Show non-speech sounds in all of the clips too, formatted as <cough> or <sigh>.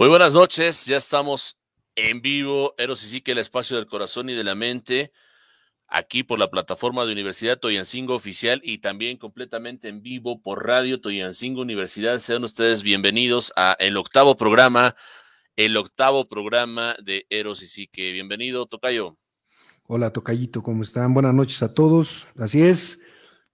Muy buenas noches, ya estamos en vivo, Eros y sí que el espacio del corazón y de la mente, aquí por la plataforma de Universidad Toyancingo Oficial y también completamente en vivo por Radio Toyancingo Universidad. Sean ustedes bienvenidos a el octavo programa, el octavo programa de Eros y Psique. Bienvenido, Tocayo. Hola, Tocayito, ¿cómo están? Buenas noches a todos. Así es,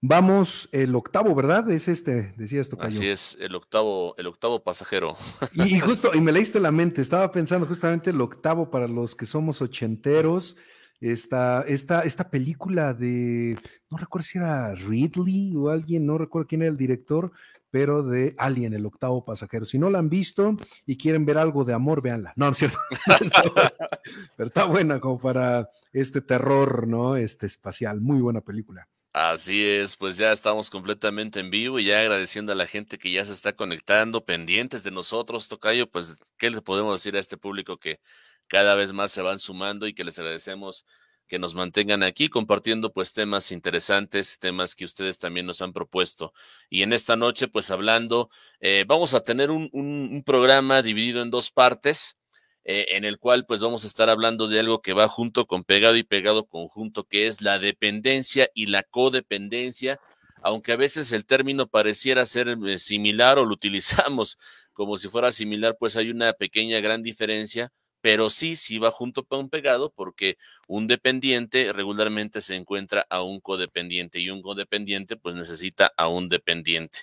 Vamos, el octavo, ¿verdad? Es este, decía esto. Así es, el octavo, el octavo pasajero. Y, justo, y me leíste la mente, estaba pensando justamente el octavo para los que somos ochenteros, esta, esta, esta película de, no recuerdo si era Ridley o alguien, no recuerdo quién era el director, pero de Alien, el octavo pasajero. Si no la han visto y quieren ver algo de amor, véanla. No, no es cierto. <laughs> pero está buena como para este terror, ¿no? Este espacial, muy buena película. Así es, pues ya estamos completamente en vivo y ya agradeciendo a la gente que ya se está conectando, pendientes de nosotros, Tocayo, pues, ¿qué le podemos decir a este público que cada vez más se van sumando y que les agradecemos que nos mantengan aquí compartiendo pues temas interesantes, temas que ustedes también nos han propuesto. Y en esta noche, pues hablando, eh, vamos a tener un, un programa dividido en dos partes. Eh, en el cual pues vamos a estar hablando de algo que va junto con pegado y pegado conjunto, que es la dependencia y la codependencia, aunque a veces el término pareciera ser eh, similar o lo utilizamos <laughs> como si fuera similar, pues hay una pequeña gran diferencia, pero sí, sí va junto con pegado porque un dependiente regularmente se encuentra a un codependiente y un codependiente pues necesita a un dependiente.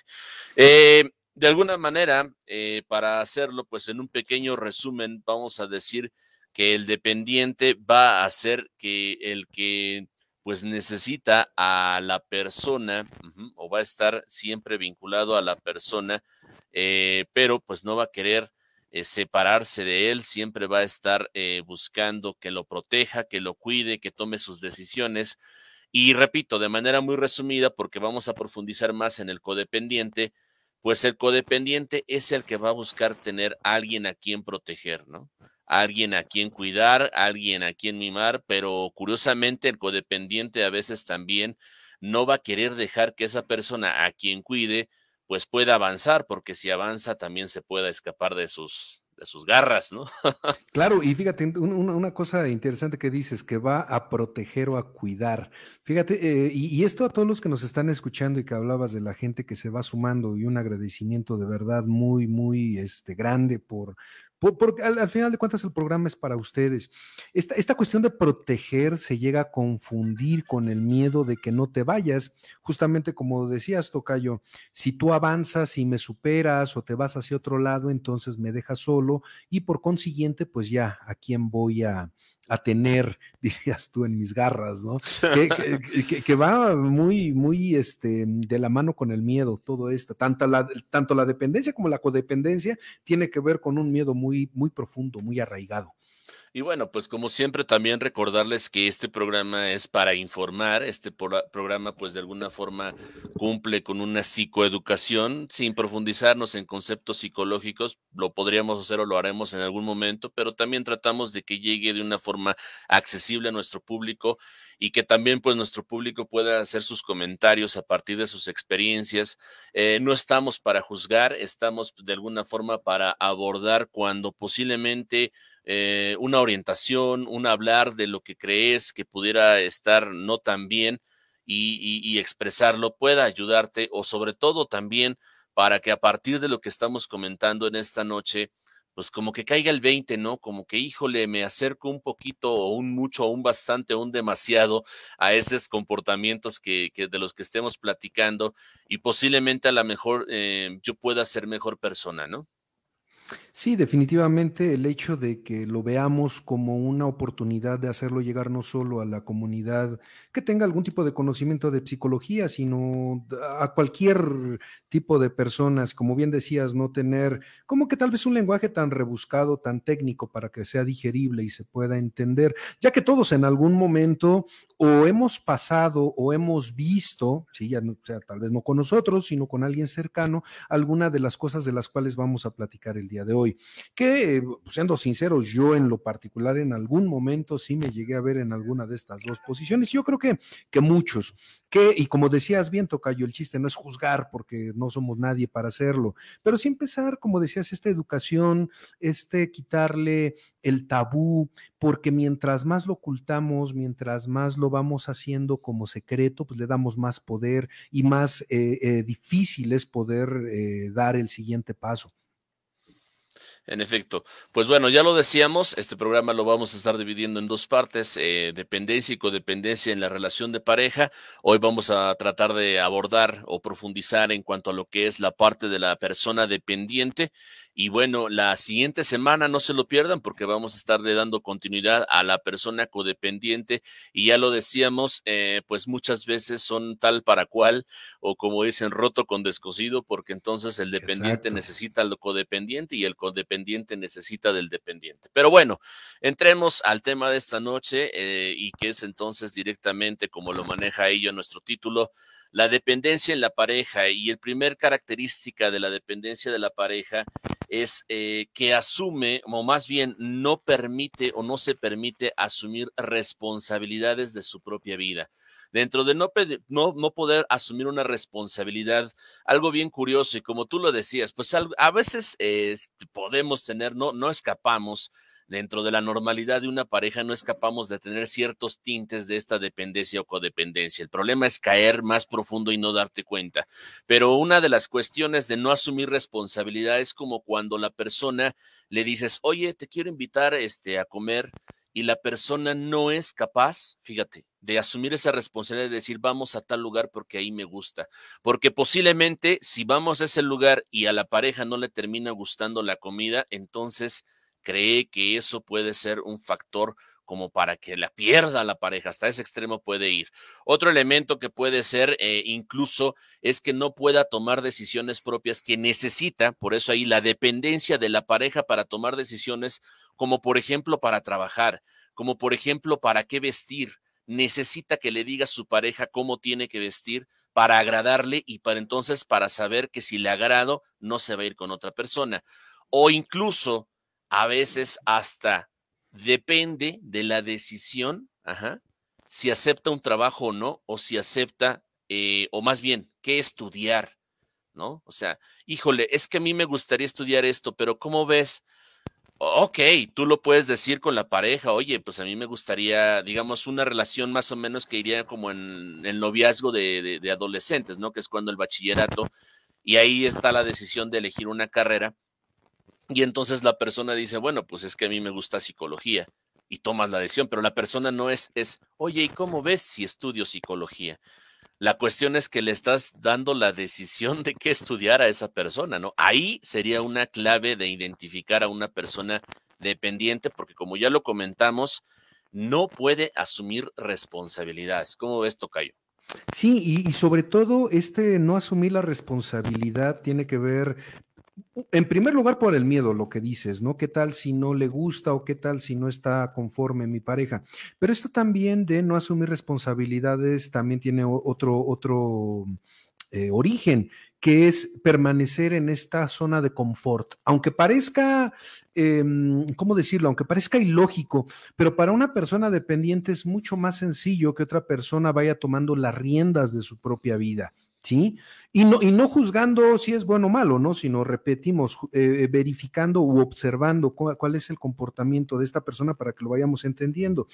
Eh, de alguna manera, eh, para hacerlo, pues en un pequeño resumen, vamos a decir que el dependiente va a ser que el que pues necesita a la persona o va a estar siempre vinculado a la persona, eh, pero pues no va a querer eh, separarse de él, siempre va a estar buscando que lo proteja, que lo cuide, que tome sus decisiones. Y repito, de manera muy resumida, porque vamos a profundizar más en el codependiente, pues el codependiente es el que va a buscar tener alguien a quien proteger, ¿no? alguien a quien cuidar, alguien a quien mimar, pero curiosamente el codependiente a veces también no va a querer dejar que esa persona a quien cuide pues pueda avanzar, porque si avanza también se pueda escapar de sus de sus garras, ¿no? <laughs> claro, y fíjate, una, cosa interesante que dices, que va a proteger o a cuidar. Fíjate, eh, y, esto a todos los que nos están escuchando y que hablabas de la gente que se va sumando y un agradecimiento de verdad muy, muy este, grande por, porque al, final de cuentas el programa es para ustedes. Esta, esta cuestión de proteger se llega a confundir con el miedo de que no te vayas. Justamente como decías, Tocayo, si tú avanzas y me superas o te vas hacia otro lado, entonces me dejas solo y por consiguiente, pues ya, ¿a quién voy a, a tener, <laughs> dirías tú, en mis garras, ¿no? <laughs> Que, va muy, muy este, de la mano con el miedo, todo esto. Tanto la, tanto la dependencia como la codependencia tiene que ver con un miedo muy, muy profundo, muy arraigado. Y bueno, pues como siempre también recordarles que este programa es para informar, este programa pues de alguna forma cumple con una psicoeducación sin profundizarnos en conceptos psicológicos, lo podríamos hacer o lo haremos en algún momento, pero también tratamos de que llegue de una forma accesible a nuestro público y que también pues nuestro público pueda hacer sus comentarios a partir de sus experiencias. Eh, no estamos para juzgar, estamos de alguna forma para abordar cuando posiblemente eh, una orientación, un hablar de lo que crees que pudiera estar no tan bien y, expresarlo pueda ayudarte o sobre todo también para que a partir de lo que estamos comentando en esta noche, pues como que caiga el 20, ¿no? Como que, híjole, me acerco un poquito o un mucho o un bastante o un demasiado a esos comportamientos que, de los que estemos platicando y posiblemente a lo mejor eh, yo pueda ser mejor persona, ¿no? Sí, definitivamente el hecho de que lo veamos como una oportunidad de hacerlo llegar no solo a la comunidad que tenga algún tipo de conocimiento de psicología, sino a cualquier tipo de personas, como bien decías, no tener como que tal vez un lenguaje tan rebuscado, tan técnico para que sea digerible y se pueda entender, ya que todos en algún momento o hemos pasado o hemos visto, sí, ya no, sea, tal vez no con nosotros, sino con alguien cercano, alguna de las cosas de las cuales vamos a platicar el día de hoy. Que, pues, siendo sinceros, yo en lo particular en algún momento sí me llegué a ver en alguna de estas dos posiciones. Yo creo que, que muchos, que, y como decías bien, Tocayo, el chiste no es juzgar porque no somos nadie para hacerlo, pero sí empezar, como decías, esta educación, este quitarle el tabú, porque mientras más lo ocultamos, mientras más lo vamos haciendo como secreto, pues le damos más poder y más eh, eh, difícil es poder eh, dar el siguiente paso. En efecto, pues bueno, ya lo decíamos, este programa lo vamos a estar dividiendo en dos partes, eh, dependencia y codependencia en la relación de pareja. Hoy vamos a tratar de abordar o profundizar en cuanto a lo que es la parte de la persona dependiente y bueno, la siguiente semana no se lo pierdan porque vamos a estarle dando continuidad a la persona codependiente y ya lo decíamos, eh, pues muchas veces son tal para cual o como dicen roto con descosido porque entonces el dependiente necesita al codependiente y el codependiente necesita del dependiente. Pero bueno, entremos al tema de esta noche eh, y que es entonces directamente como lo maneja ello nuestro título la dependencia en la pareja y el primer característica de la dependencia de la pareja es eh, que asume, o más bien no permite o no se permite asumir responsabilidades de su propia vida. Dentro de no, no, poder asumir una responsabilidad, algo bien curioso y como tú lo decías, pues a veces podemos tener, no, no escapamos dentro de la normalidad de una pareja no escapamos de tener ciertos tintes de esta dependencia o codependencia. El problema es caer más profundo y no darte cuenta. Pero una de las cuestiones de no asumir responsabilidad es como cuando la persona le dices, oye, te quiero invitar este, a comer y la persona no es capaz, fíjate, de asumir esa responsabilidad de decir vamos a tal lugar porque ahí me gusta. Porque posiblemente si vamos a ese lugar y a la pareja no le termina gustando la comida, entonces cree que eso puede ser un factor como para que la pierda la pareja, hasta ese extremo puede ir. Otro elemento que puede ser eh, incluso es que no pueda tomar decisiones propias que necesita, por eso ahí la dependencia de la pareja para tomar decisiones, como por ejemplo para trabajar, como por ejemplo para qué vestir. Necesita que le diga a su pareja cómo tiene que vestir para agradarle y para entonces para saber que si le agrado no se va a ir con otra persona. O incluso a veces hasta depende de la decisión, si acepta un trabajo o no, o si acepta, eh, o más bien, qué estudiar, ¿no? O sea, híjole, es que a mí me gustaría estudiar esto, pero ¿cómo ves? Ok, tú lo puedes decir con la pareja, oye, pues a mí me gustaría, digamos, una relación más o menos que iría como en el noviazgo de adolescentes, ¿no? Que es cuando el bachillerato, y ahí está la decisión de elegir una carrera y entonces la persona dice, bueno, pues es que a mí me gusta psicología y tomas la decisión, pero la persona no es, es, oye, ¿y cómo ves si estudio psicología? La cuestión es que le estás dando la decisión de qué estudiar a esa persona, ¿no? Ahí sería una clave de identificar a una persona dependiente, porque como ya lo comentamos, no puede asumir responsabilidades. ¿Cómo ves, Tocayo? Sí, y, y, sobre todo este no asumir la responsabilidad tiene que ver en primer lugar, por el miedo, lo que dices, ¿no? ¿Qué tal si no le gusta o qué tal si no está conforme mi pareja? Pero esto también de no asumir responsabilidades también tiene otro, otro eh, origen, que es permanecer en esta zona de confort. Aunque parezca, em, ¿cómo decirlo? Aunque parezca ilógico, pero para una persona dependiente es mucho más sencillo que otra persona vaya tomando las riendas de su propia vida. ¿Sí? Y no, y no juzgando si es bueno o malo, ¿no? Sino repetimos, eh, verificando u observando cuál, es el comportamiento de esta persona para que lo vayamos entendiendo.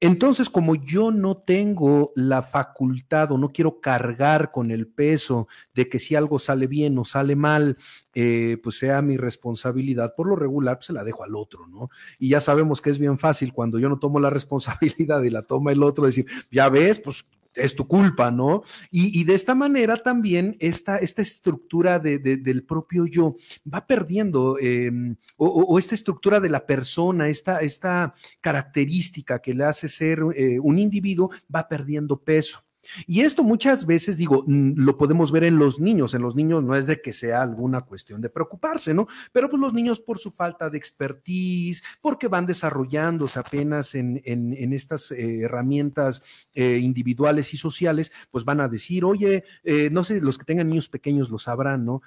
Entonces, como yo no tengo la facultad o no quiero cargar con el peso de que si algo sale bien o sale mal, eh, pues sea mi responsabilidad, por lo regular, pues se la dejo al otro, ¿no? Y ya sabemos que es bien fácil cuando yo no tomo la <laughs> responsabilidad y la toma el otro, decir, ya ves, pues es tu culpa, ¿no? Y, de esta manera también esta, esta estructura del propio yo va perdiendo, em, o, esta estructura de la persona, esta, esta característica que le hace ser eh, un individuo, va perdiendo peso. Y esto muchas veces, digo, mm, lo podemos ver en los niños. En los niños no es de que sea alguna cuestión de preocuparse, ¿no? Pero pues los niños por su falta de expertise, porque van desarrollándose apenas en, en, estas eh, herramientas eh, individuales y sociales, pues van a decir, oye, eh, no sé, los que tengan niños pequeños lo sabrán, ¿no?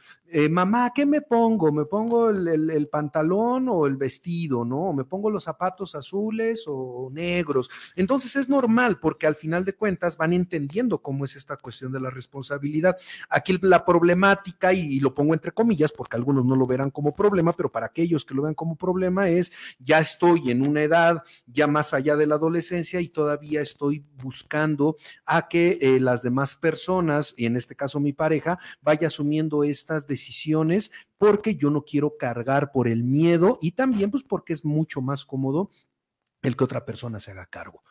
mamá, ¿qué me pongo? ¿Me pongo el, el, pantalón o el vestido, ¿no? ¿O me pongo los zapatos azules o negros? Entonces es normal porque al final de cuentas van entendiendo cómo es esta cuestión de la responsabilidad. Aquí la problemática, y, lo pongo entre comillas porque algunos no lo verán como problema, pero para aquellos que lo vean como problema es, ya estoy en una edad ya más allá de la adolescencia y todavía estoy buscando a que eh, las demás personas, y en este caso mi pareja, vaya asumiendo estas decisiones porque yo no quiero cargar por el miedo y también pues porque es mucho más cómodo el que otra persona se haga cargo.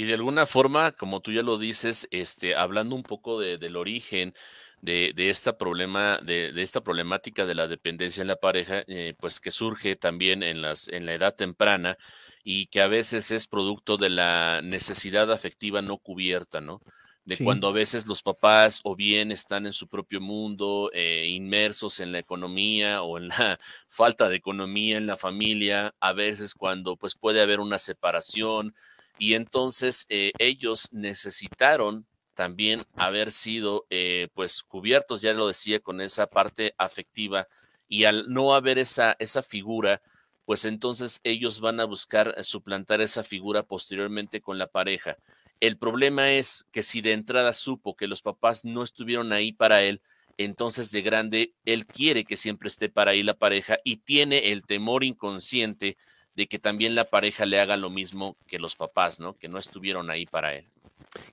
Y de alguna forma, como tú ya lo dices, este, hablando un poco del origen de, esta problema, de, esta problemática de la dependencia en la pareja, eh, pues que surge también en, las, en la edad temprana y que a veces es producto de la necesidad afectiva no cubierta, ¿no? de cuando a veces los papás o bien están en su propio mundo, eh, inmersos en la economía o en la <laughs> falta de economía en la familia, a veces cuando pues puede haber una separación y entonces eh, ellos necesitaron también haber sido eh, pues cubiertos, ya lo decía, con esa parte afectiva y al no haber esa, esa figura, pues entonces ellos van a buscar suplantar esa figura posteriormente con la pareja. El problema es que si de entrada supo que los papás no estuvieron ahí para él, entonces de grande él quiere que siempre esté para ahí la pareja y tiene el temor inconsciente de que también la pareja le haga lo mismo que los papás, ¿no? Que no estuvieron ahí para él.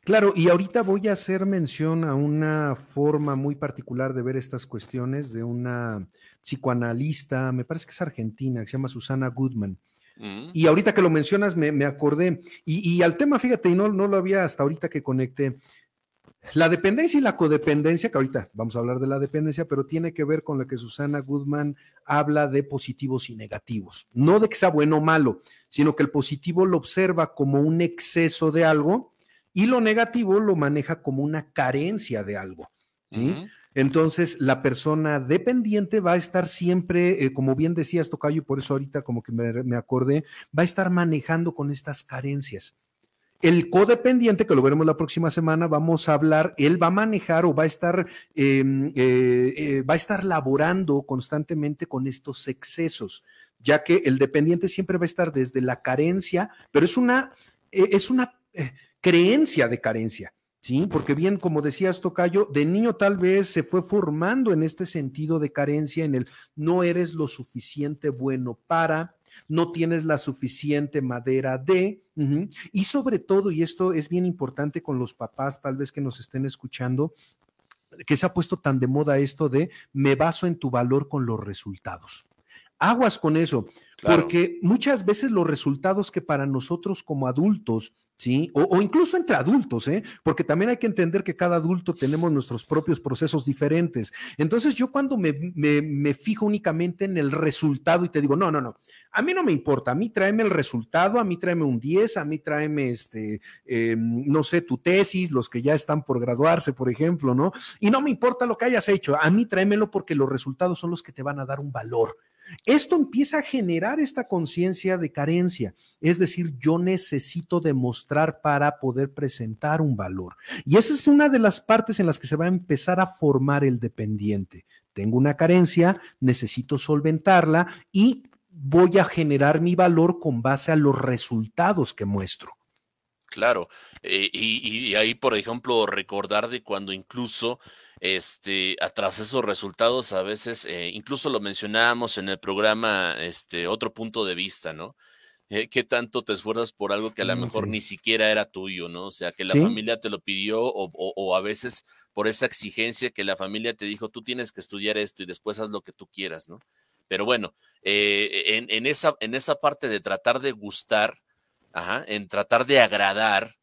Claro, y ahorita voy a hacer mención a una forma muy particular de ver estas cuestiones de una psicoanalista, me parece que es argentina, que se llama Susana Goodman. Mm. Y ahorita que lo mencionas, me, acordé. Y, al tema, fíjate, y no, no lo había hasta ahorita que conecté. La dependencia y la codependencia, que ahorita vamos a hablar de la dependencia, pero tiene que ver con lo que Susana Goodman habla de positivos y negativos. No de que sea bueno o malo, sino que el positivo lo observa como un exceso de algo y lo negativo lo maneja como una carencia de algo. ¿sí? Entonces, la persona dependiente va a estar siempre, eh, como bien decías, Tocayo, y por eso ahorita como que me, acordé, va a estar manejando con estas carencias. El codependiente, que lo veremos la próxima semana, vamos a hablar, él va a manejar o va a estar, em, eh, eh, va a estar laborando constantemente con estos excesos, ya que el dependiente siempre va a estar desde la carencia, pero es una, es una creencia de carencia. Sí, porque bien, como decías, Tocayo, de niño tal vez se fue formando en este sentido de carencia, en el no eres lo suficiente bueno para, no tienes la suficiente madera de, y sobre todo, y esto es bien importante con los papás tal vez que nos estén escuchando, que se ha puesto tan de moda esto de me baso en tu valor con los resultados. Aguas con eso, porque muchas veces los resultados que para nosotros como adultos ¿sí? O, incluso entre adultos, ¿eh? Porque también hay que entender que cada adulto tenemos nuestros propios procesos diferentes. Entonces yo cuando me, me, fijo únicamente en el resultado y te digo, no, no, no, a mí no me importa, a mí tráeme el resultado, a mí tráeme un 10, a mí tráeme, este, em, no sé, tu tesis, los que ya están por graduarse, por ejemplo, ¿no? Y no me importa lo que hayas hecho, a mí tráemelo porque los resultados son los que te van a dar un valor. Esto empieza a generar esta conciencia de carencia, es decir, yo necesito demostrar para poder presentar un valor. Y esa es una de las partes en las que se va a empezar a formar el dependiente. Tengo una carencia, necesito solventarla y voy a generar mi valor con base a los resultados que muestro. Claro, eh, y, ahí, por ejemplo, recordar de cuando incluso, este, atrás esos resultados, a veces, eh, incluso lo mencionábamos en el programa, este, otro punto de vista, ¿no? Eh, ¿Qué tanto te esfuerzas por algo que a lo mm, mejor ni siquiera era tuyo, ¿no? O sea, que la familia te lo pidió o, o, a veces por esa exigencia que la familia te dijo, tú tienes que estudiar esto y después haz lo que tú quieras, ¿no? Pero bueno, en, en, esa, en esa parte de tratar de gustar, en tratar de agradar,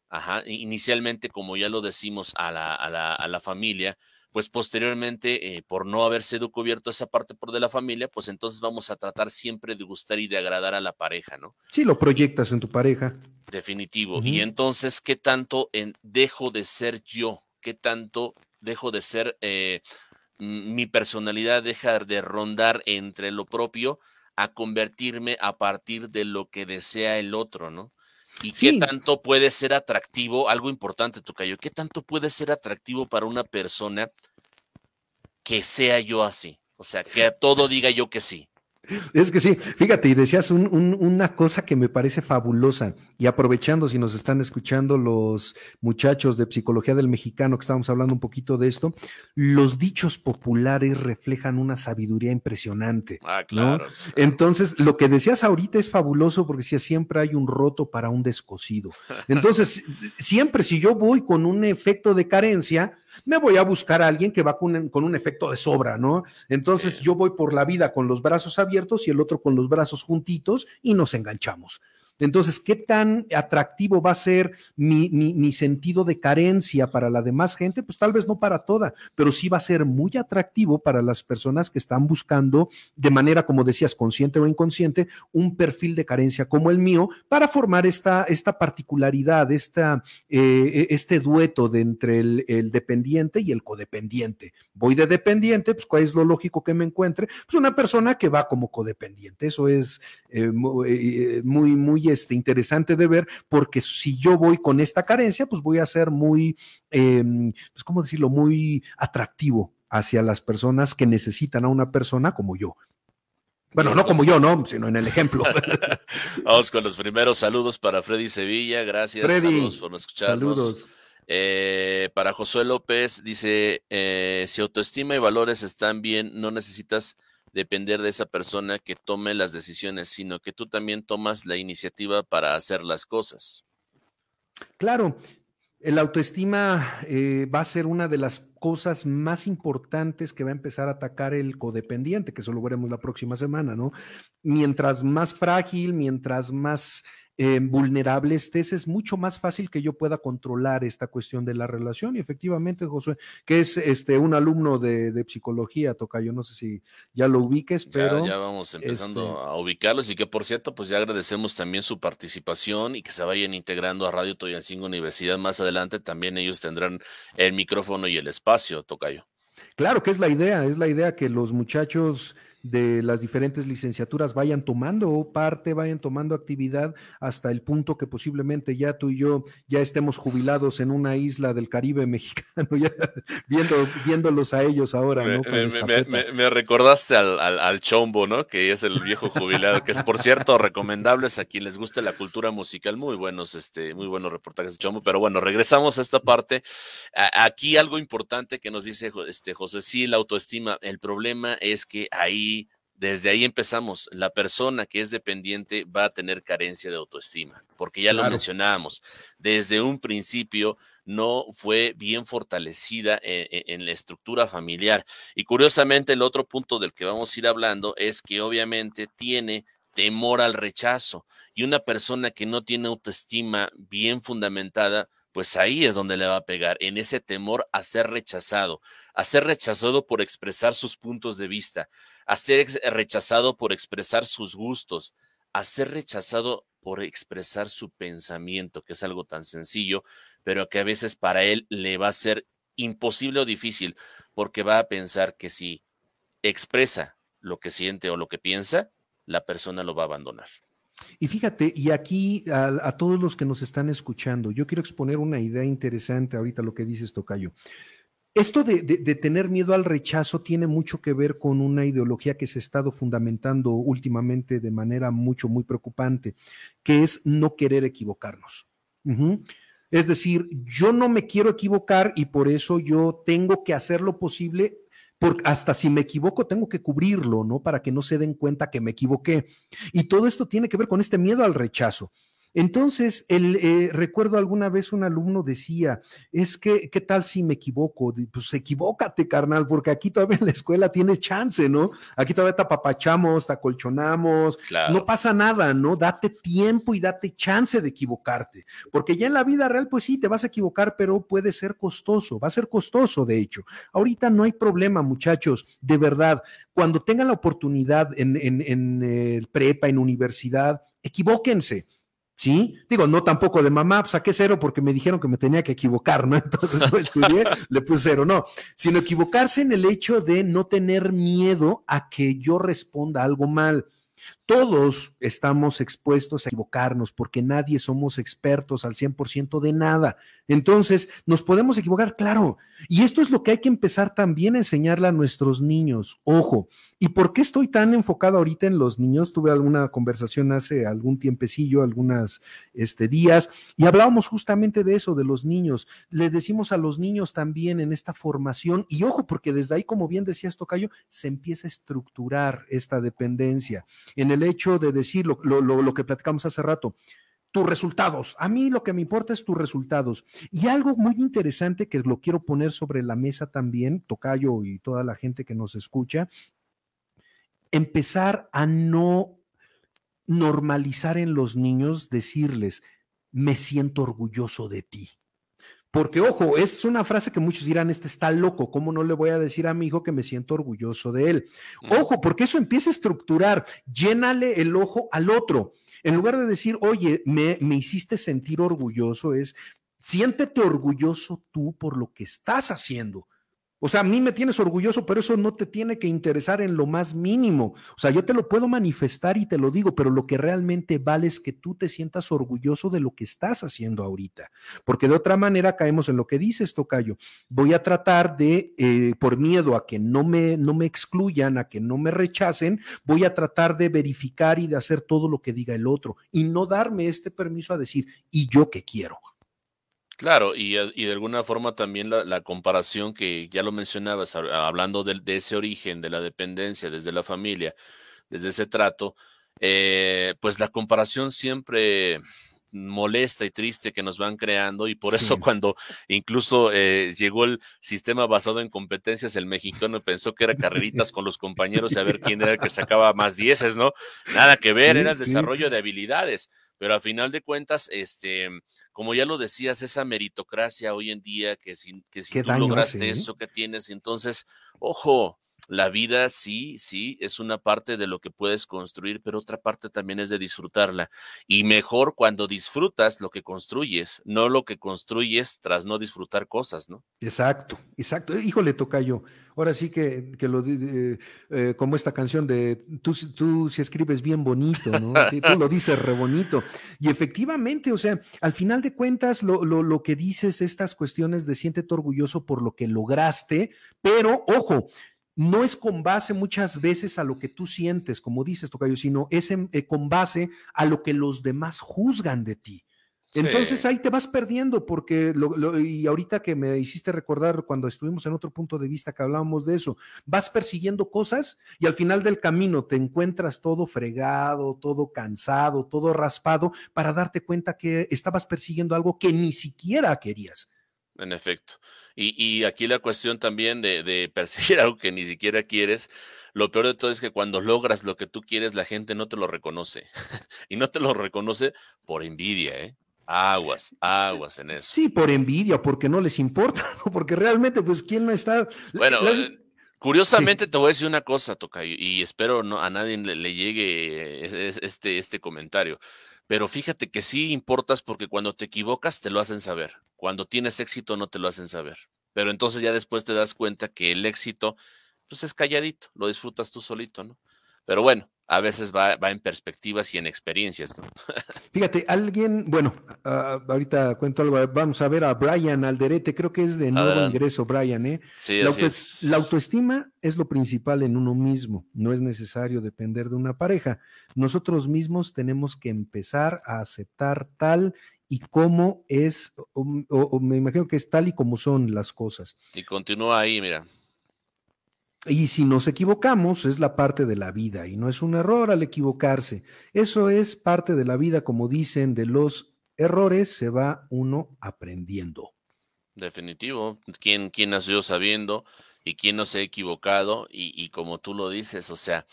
inicialmente, como ya lo decimos, a la, familia, pues posteriormente, eh, por no haber sido cubierto esa parte por de la familia, pues entonces vamos a tratar siempre de gustar y de agradar a la pareja, ¿no? Sí, lo proyectas en tu pareja. Definitivo. Y entonces, ¿qué tanto en, dejo de ser yo? ¿Qué tanto dejo de ser, eh, mi personalidad deja de rondar entre lo propio a convertirme a partir de lo que desea el otro, ¿no? ¿Y qué tanto puede ser atractivo? Algo importante, Tocayo, ¿qué tanto puede ser atractivo para una persona que sea yo así? O sea, que a todo diga yo que sí. Es que sí, fíjate, y decías una cosa que me parece fabulosa, y aprovechando si nos están escuchando los muchachos de Psicología del Mexicano, que estamos hablando un poquito de esto, los dichos populares reflejan una sabiduría impresionante. Ah, claro, Entonces, lo que decías ahorita es fabuloso porque si siempre hay un roto para un descosido. Entonces, <laughs> siempre si yo voy con un efecto de carencia, me voy a buscar a alguien que va con, un efecto de sobra, ¿no? Entonces yo voy por la vida con los brazos abiertos y el otro con los brazos juntitos y nos enganchamos. Entonces, ¿qué tan atractivo va a ser mi, sentido de carencia para la demás gente? Pues tal vez no para toda, pero sí va a ser muy atractivo para las personas que están buscando de manera, como decías, consciente o inconsciente, un perfil de carencia como el mío para formar esta, esta particularidad, esta, eh, este dueto de entre el, dependiente y el codependiente. Voy de dependiente, pues ¿cuál es lo lógico que me encuentre? Pues una persona que va como codependiente. Eso es eh, eh, muy, muy este, interesante de ver, porque si yo voy con esta carencia, pues voy a ser muy, eh, pues, ¿cómo decirlo?, muy atractivo hacia las personas que necesitan a una persona como yo. Bueno, no como yo, ¿no? Sino en el ejemplo. <laughs> Vamos con los primeros saludos para Freddy Sevilla. Gracias. Saludos por escucharnos. Saludos. Eh, para Josué López dice, eh, si autoestima y valores están bien, no necesitas depender de esa persona que tome las decisiones, sino que tú también tomas la iniciativa para hacer las cosas. Claro, el autoestima eh, va a ser una de las cosas más importantes que va a empezar a atacar el codependiente, que eso lo veremos la próxima semana, ¿no? Mientras más frágil, mientras más eh, vulnerable estés, es mucho más fácil que yo pueda controlar esta cuestión de la relación. Y efectivamente, Josué, que es este un alumno de, de psicología, toca yo no sé si ya lo ubiques, pero. Ya, vamos empezando este a ubicarlos y que por cierto, pues ya agradecemos también su participación y que se vayan integrando a Radio Toyancingo Universidad más adelante. También ellos tendrán el micrófono y el espacio, Tocayo. Claro que es la idea, es la idea que los muchachos de las diferentes licenciaturas vayan tomando parte, vayan tomando actividad hasta el punto que posiblemente ya tú y yo ya estemos jubilados en una isla del Caribe <laughs> mexicano, ya viendo, viéndolos a ellos ahora, ¿no? Me, recordaste al, Chombo, ¿no? Que es el viejo jubilado, que es por cierto recomendables a quien les guste la cultura musical, muy buenos, este, muy buenos reportajes de Chombo, pero bueno, regresamos a esta parte. aquí algo importante que nos dice este José, sí, la autoestima, el problema es que ahí desde ahí empezamos. La persona que es dependiente va a tener carencia de autoestima, porque ya lo mencionábamos. Desde un principio no fue bien fortalecida en, e, en, la estructura familiar. Y curiosamente, el otro punto del que vamos a ir hablando es que obviamente tiene temor al rechazo. Y una persona que no tiene autoestima bien fundamentada, pues ahí es donde le va a pegar, en ese temor a ser rechazado, a ser rechazado por expresar sus puntos de vista, a ser rechazado por expresar sus gustos, a ser rechazado por expresar su pensamiento, que es algo tan sencillo, pero que a veces para él le va a ser imposible o difícil, porque va a pensar que si expresa lo que siente o lo que piensa, la persona lo va a abandonar. Y fíjate, y aquí a, todos los que nos están escuchando, yo quiero exponer una idea interesante ahorita lo que dices, Tocayo. Esto de, tener miedo al rechazo tiene mucho que ver con una ideología que se ha estado fundamentando últimamente de manera mucho, muy preocupante, que es no querer equivocarnos. Es decir, yo no me quiero equivocar y por eso yo tengo que hacer lo posible porque hasta si me equivoco tengo que cubrirlo, ¿no? Para que no se den cuenta que me equivoqué. Y todo esto tiene que ver con este miedo al rechazo. Entonces, el, eh, recuerdo alguna vez un alumno decía, es que, ¿qué tal si me equivoco? Pues equivócate, carnal, porque aquí todavía en la escuela tienes chance, ¿no? Aquí todavía te apapachamos, te acolchonamos, no pasa nada, ¿no? Date tiempo y date chance de equivocarte, porque ya en la vida real, pues sí, te vas a equivocar, pero puede ser costoso, va a ser costoso, de hecho. Ahorita no hay problema, muchachos, de verdad, cuando tengan la oportunidad en, en, en eh, prepa, en universidad, equivóquense ¿sí? Digo, no tampoco de mamá, pues, saqué cero porque me dijeron que me tenía que equivocar, ¿no? <laughs> Entonces no estudié, le puse cero, no, sino equivocarse en el hecho de no tener miedo a que yo responda algo mal. Todos estamos expuestos a equivocarnos porque nadie somos expertos al 100% de nada. Entonces, nos podemos equivocar, claro. Y esto es lo que hay que empezar también a enseñarle a nuestros niños. Ojo, ¿y por qué estoy tan enfocado ahorita en los niños? Tuve alguna conversación hace algún tiempecillo, algunos este, días, y hablábamos justamente de eso, de los niños. Le decimos a los niños también en esta formación, y ojo, porque desde ahí, como bien decías, Tocayo, se empieza a estructurar esta dependencia. En hecho de decir lo, lo, que platicamos hace rato, tus resultados. A mí lo que me importa es tus resultados. Y algo muy interesante que lo quiero poner sobre la mesa también, Tocayo y toda la gente que nos escucha, empezar a no normalizar en los niños decirles, me siento orgulloso de ti. Porque, ojo, es una frase que muchos dirán, este está loco, ¿cómo no le voy a decir a mi hijo que me siento orgulloso de él? Ojo, porque eso empieza a estructurar, llénale el ojo al otro. En lugar de decir, oye, me, me hiciste sentir orgulloso, es, siéntete orgulloso tú por lo que estás haciendo. O sea, a mí me tienes orgulloso, pero eso no te tiene que interesar en lo más mínimo. O sea, yo te lo puedo manifestar y te lo digo, pero lo que realmente vale es que tú te sientas orgulloso de lo que estás haciendo ahorita. Porque de otra manera caemos en lo que dices, Tocayo. Voy a tratar de, eh, por miedo a que no me, no me excluyan, a que no me rechacen, voy a tratar de verificar y de hacer todo lo que diga el otro y no darme este permiso a decir, ¿y yo qué quiero? Claro, y, y, de alguna forma también la, la, comparación que ya lo mencionabas, hablando de, de, ese origen, de la dependencia, desde la familia, desde ese trato, eh, pues la comparación siempre molesta y triste que nos van creando y por eso cuando incluso eh, llegó el sistema basado en competencias, el mexicano pensó que era carreritas con los compañeros y a ver quién era el que sacaba más dieces, ¿no? Nada que ver, era el desarrollo de habilidades pero a final de cuentas, este, como ya lo decías, esa meritocracia hoy en día, que si, que si tú lograste eso que tienes, entonces, ojo, la vida sí, sí, es una parte de lo que puedes construir, pero otra parte también es de disfrutarla. Y mejor cuando disfrutas lo que construyes, no lo que construyes tras no disfrutar cosas, ¿no? Exacto, exacto. Híjole, toca yo. Ahora sí que, que lo eh, como esta canción de tú, tú si escribes bien bonito, ¿no? tú lo dices re bonito. Y efectivamente, o sea, al final de cuentas, lo, lo, lo que dices, estas cuestiones de siéntete orgulloso por lo que lograste, pero ojo, no es con base muchas veces a lo que tú sientes, como dices, Tocayo, sino es eh, con base a lo que los demás juzgan de ti. Entonces ahí te vas perdiendo porque, y ahorita que me hiciste recordar cuando estuvimos en otro punto de vista que hablábamos de eso, vas persiguiendo cosas y al final del camino te encuentras todo fregado, todo cansado, todo raspado para darte cuenta que estabas persiguiendo algo que ni siquiera querías. En efecto. Y, y, aquí la cuestión también de, de, perseguir <laughs> algo que ni siquiera quieres, lo peor de todo es que cuando logras lo que tú quieres, la gente no te lo reconoce. <laughs> y no te lo reconoce por envidia, ¿eh? Aguas, aguas en eso. Sí, por envidia, porque no les importa, <laughs> porque realmente, pues, ¿quién no está? Bueno, eh, curiosamente te voy a decir una cosa, Tocayo, y espero no, a nadie le, le llegue este, este comentario. Pero fíjate que sí importas porque cuando te equivocas te lo hacen saber. Cuando tienes éxito no te lo hacen saber. Pero entonces ya después te das cuenta que el éxito pues es calladito, lo disfrutas tú solito, ¿no? Pero bueno, a veces va, va en perspectivas y en experiencias, ¿no? <laughs> Fíjate, alguien, bueno, uh, ahorita cuento algo, vamos a ver a Brian Alderete, creo que es de nuevo ingreso, Brian, ¿eh? Sí, la, auto es. la autoestima es lo principal en uno mismo, no es necesario depender de una pareja. Nosotros mismos tenemos que empezar a aceptar tal y cómo es, o, o, o me imagino que es tal y como son las cosas. Y continúa ahí, mira. Y si nos equivocamos, es la parte de la vida y no es un error al equivocarse. Eso es parte de la vida, como dicen, de los errores se va uno aprendiendo. Definitivo. ¿Quién, quién nació sabiendo y quién no se ha equivocado? Y, como tú lo dices, o sea,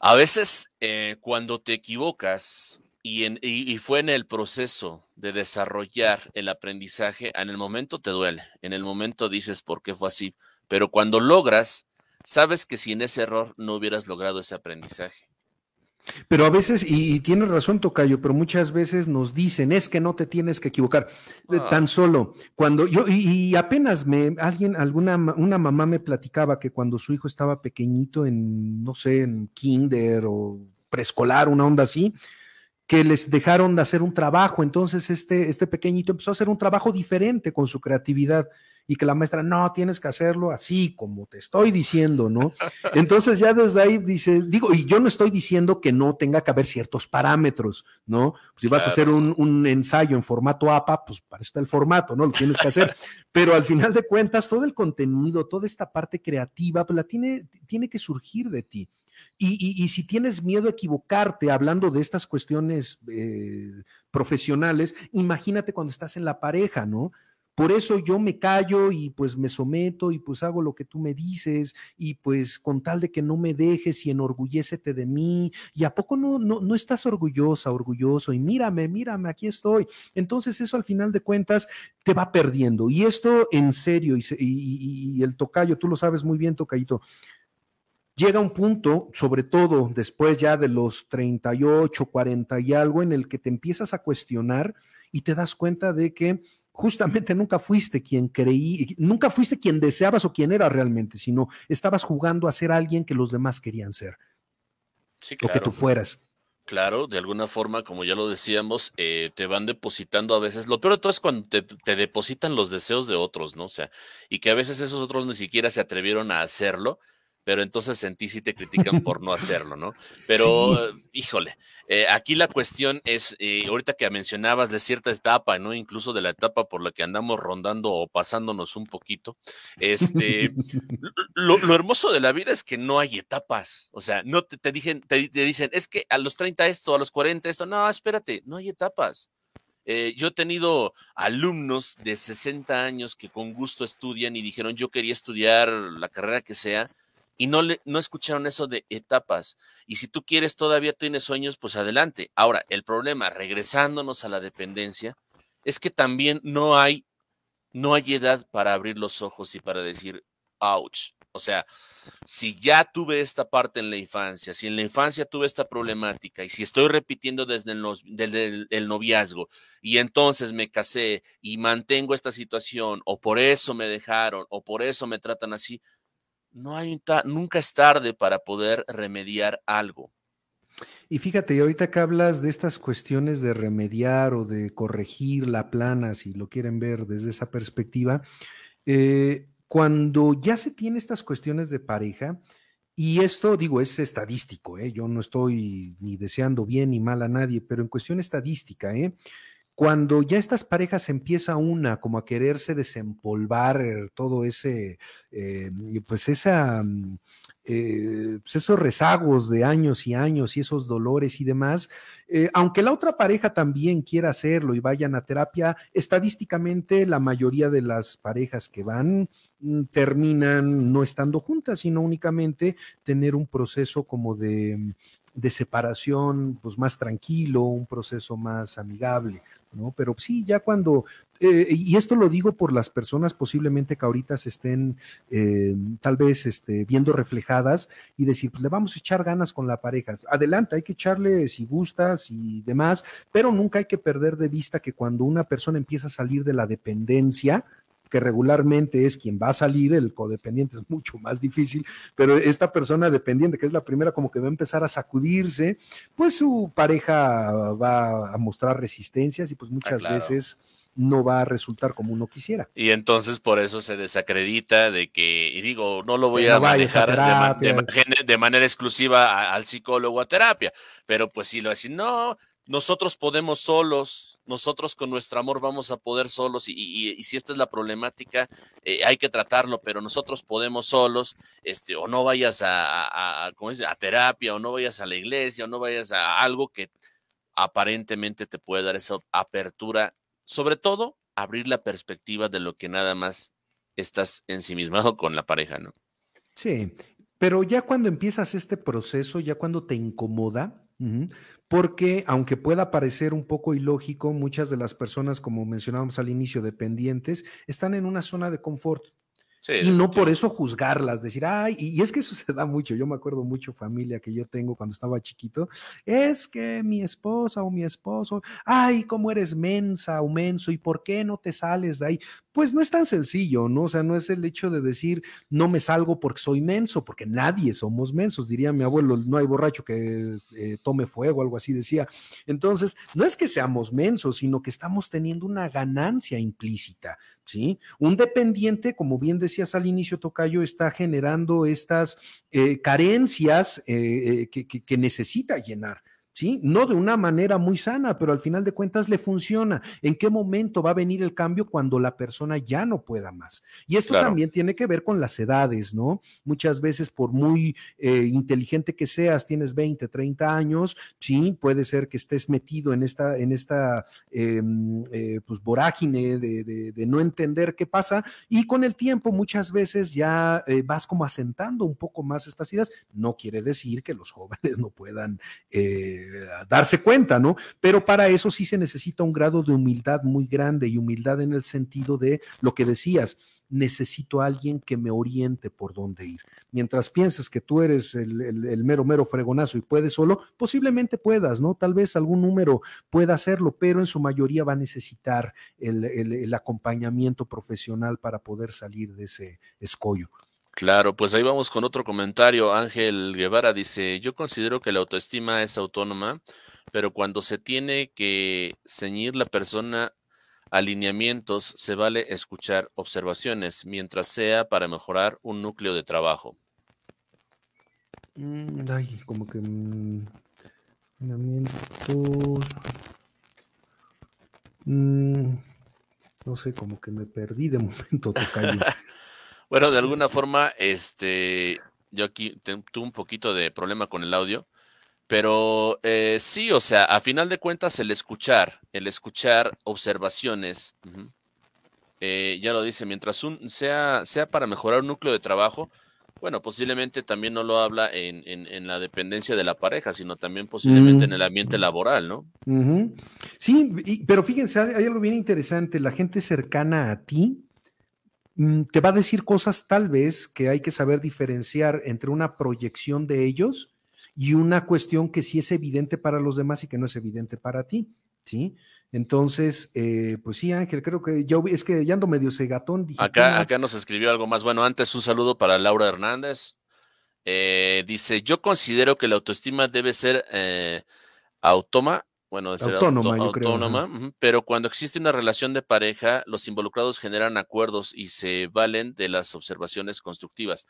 a veces eh, cuando te equivocas y, en, y, fue en el proceso de desarrollar el aprendizaje, en el momento te duele, en el momento dices por qué fue así, pero cuando logras, sabes que sin ese error no hubieras logrado ese aprendizaje. Pero a veces, y, tienes razón, Tocayo, pero muchas veces nos dicen, es que no te tienes que equivocar. Ah. Tan solo cuando yo, y, apenas me, alguien, alguna, una mamá me platicaba que cuando su hijo estaba pequeñito en, no sé, en kinder o preescolar, una onda así, que les dejaron de hacer un trabajo. Entonces, este, este pequeñito empezó a hacer un trabajo diferente con su creatividad y que la maestra, no, tienes que hacerlo así como te estoy diciendo, ¿no? Entonces ya desde ahí dice, digo, y yo no estoy diciendo que no tenga que haber ciertos parámetros, ¿no? Si vas a hacer un, un, ensayo en formato APA, pues para eso está el formato, ¿no? Lo tienes que hacer. <laughs> Pero al final de cuentas, todo el contenido, toda esta parte creativa, pues la tiene, tiene que surgir de ti. Y, y, si tienes miedo a equivocarte hablando de estas cuestiones eh, profesionales, imagínate cuando estás en la pareja, ¿no? Por eso yo me callo y pues me someto y pues hago lo que tú me dices y pues con tal de que no me dejes y enorgullécete de mí. Y a poco no, no, no estás orgullosa, orgulloso y mírame, mírame, aquí estoy. Entonces eso al final de cuentas te va perdiendo. Y esto en serio y, y, el tocayo, tú lo sabes muy bien, tocayito, llega un punto, sobre todo después ya de los 38, 40 y algo, en el que te empiezas a cuestionar y te das cuenta de que justamente nunca fuiste quien creí, nunca fuiste quien deseabas o quien era realmente, sino estabas jugando a ser alguien que los demás querían ser. Sí, claro. O que tú fueras. Claro, de alguna forma, como ya lo decíamos, eh, te van depositando a veces. Lo peor de todo es cuando te, te, depositan los deseos de otros, ¿no? O sea, y que a veces esos otros ni siquiera se atrevieron a hacerlo pero entonces en ti sí te critican por no hacerlo, ¿no? Pero, híjole, eh, aquí la cuestión es, eh, ahorita que mencionabas de cierta etapa, ¿no? Incluso de la etapa por la que andamos rondando o pasándonos un poquito, este, lo, hermoso de la vida es que no hay etapas, o sea, no te, te, te, dicen, es que a los 30 esto, a los 40 esto, no, espérate, no hay etapas. Eh, yo he tenido alumnos de 60 años que con gusto estudian y dijeron, yo quería estudiar la carrera que sea, y no, le, no escucharon eso de etapas. Y si tú quieres, todavía tienes sueños, pues adelante. Ahora, el problema, regresándonos a la dependencia, es que también no hay, no hay edad para abrir los ojos y para decir, ouch. O sea, si ya tuve esta parte en la infancia, si en la infancia tuve esta problemática y si estoy repitiendo desde el, desde el noviazgo y entonces me casé y mantengo esta situación o por eso me dejaron o por eso me tratan así, no hay nunca es tarde para poder remediar algo. Y fíjate, ahorita que hablas de estas cuestiones de remediar o de corregir la plana, si lo quieren ver desde esa perspectiva, eh, cuando ya se tiene estas cuestiones de pareja, y esto digo, es estadístico, ¿eh? yo no estoy ni deseando bien ni mal a nadie, pero en cuestión estadística, ¿eh? Cuando ya estas parejas empieza una como a quererse desempolvar todo ese, eh, pues esa, mm, eh, pues esos rezagos de años y años y esos dolores y demás, eh, aunque la otra pareja también quiera hacerlo y vayan a terapia, estadísticamente la mayoría de las parejas que van mm, terminan no estando juntas, sino únicamente tener un proceso como de, de separación pues más tranquilo, un proceso más amigable. ¿No? Pero sí, ya cuando, eh, y esto lo digo por las personas posiblemente que ahorita se estén eh, tal vez este, viendo reflejadas y decir, pues le vamos a echar ganas con la pareja. Adelante, hay que echarle si gustas y demás, pero nunca hay que perder de vista que cuando una persona empieza a salir de la dependencia, que regularmente es quien va a salir, el codependiente es mucho más difícil, pero esta persona dependiente, que es la primera como que va a empezar a sacudirse, pues su pareja va a mostrar resistencias y pues ah, muchas veces no va a resultar como uno quisiera. Y entonces por eso se desacredita de que, y digo, no lo voy a manejar de, manera exclusiva al psicólogo a terapia, pero pues si lo así, no, nosotros podemos solos, nosotros con nuestro amor vamos a poder solos y, si esta es la problemática, eh, hay que tratarlo, pero nosotros podemos solos, este, o no vayas a, terapia, o no vayas a la iglesia, o no vayas a algo que aparentemente te puede dar esa apertura, sobre todo abrir la perspectiva de lo que nada más estás ensimismado <laughs> con la pareja, ¿no? Sí, pero ya cuando empiezas este proceso, ya cuando te incomoda, porque aunque pueda parecer un poco ilógico, muchas de las personas, como mencionábamos al inicio, dependientes, están en una zona de confort y no por eso juzgarlas, decir, ay, y, es que eso se da mucho. Yo me acuerdo mucho familia que yo tengo cuando estaba chiquito, es que mi esposa o mi esposo, ay, cómo eres mensa o menso y por qué no te sales de ahí. Pues no es tan sencillo, ¿no? O sea, no es el hecho de decir, no me salgo porque soy menso, porque nadie somos mensos, diría mi abuelo, no hay borracho que eh, tome fuego, algo así decía. Entonces, no es que seamos mensos, sino que estamos teniendo una ganancia implícita. ¿Sí? Un dependiente, como bien decías al inicio, Tocayo, está generando estas eh, carencias eh, eh, que necesita llenar. ¿Sí? No de una manera muy sana, pero al final de cuentas le funciona. ¿En qué momento va a venir el cambio cuando la persona ya no pueda más? Y esto también tiene que ver con las edades, ¿no? Muchas veces, por muy eh, inteligente que seas, tienes 20, 30 años, sí, puede ser que estés metido en esta, en esta em, eh, pues, vorágine de, no entender qué pasa y con el tiempo muchas veces ya eh, vas como asentando un poco más estas ideas. No quiere decir que los jóvenes <laughs> no puedan darse cuenta, ¿no? Pero para eso sí se necesita un grado de humildad muy grande y humildad en el sentido de lo que decías, necesito a alguien que me oriente por dónde ir. Mientras pienses que tú eres el, mero, mero fregonazo y puedes solo, posiblemente puedas, ¿no? Tal vez algún número pueda hacerlo, pero en su mayoría va a necesitar el acompañamiento profesional para poder salir de ese escollo. Claro, pues ahí vamos con otro comentario. Ángel Guevara dice, yo considero que la autoestima es autónoma, pero cuando se tiene que ceñir la persona alineamientos, se vale escuchar observaciones, mientras sea para mejorar un núcleo de trabajo. Mm, ay, como que... Mm, alineamientos... Mm, no sé, como que me perdí de momento, <laughs> Tocayo. Bueno, de alguna forma, este, yo aquí tuve un poquito de problema con el audio, pero eh, sí, o sea, a final de cuentas, el escuchar, el escuchar observaciones, eh, ya lo dice, mientras un, sea, sea para mejorar un núcleo de trabajo, bueno, posiblemente también no lo habla en, en, la dependencia de la pareja, sino también posiblemente en el ambiente laboral, ¿no? Sí, pero fíjense, hay algo bien interesante, la gente cercana a ti Mm, te va a decir cosas tal vez que hay que saber diferenciar entre una proyección de ellos y una cuestión que sí es evidente para los demás y que no es evidente para ti, ¿sí? Entonces, eh, pues sí, Ángel, creo que ya es que ya ando medio segatón. acá, acá nos escribió algo más. Bueno, antes un saludo para Laura Hernández. Eh, dice, yo considero que la autoestima debe ser eh, automa bueno, de ser autónoma, pero cuando existe una relación de pareja, los involucrados generan acuerdos y se valen de las observaciones constructivas.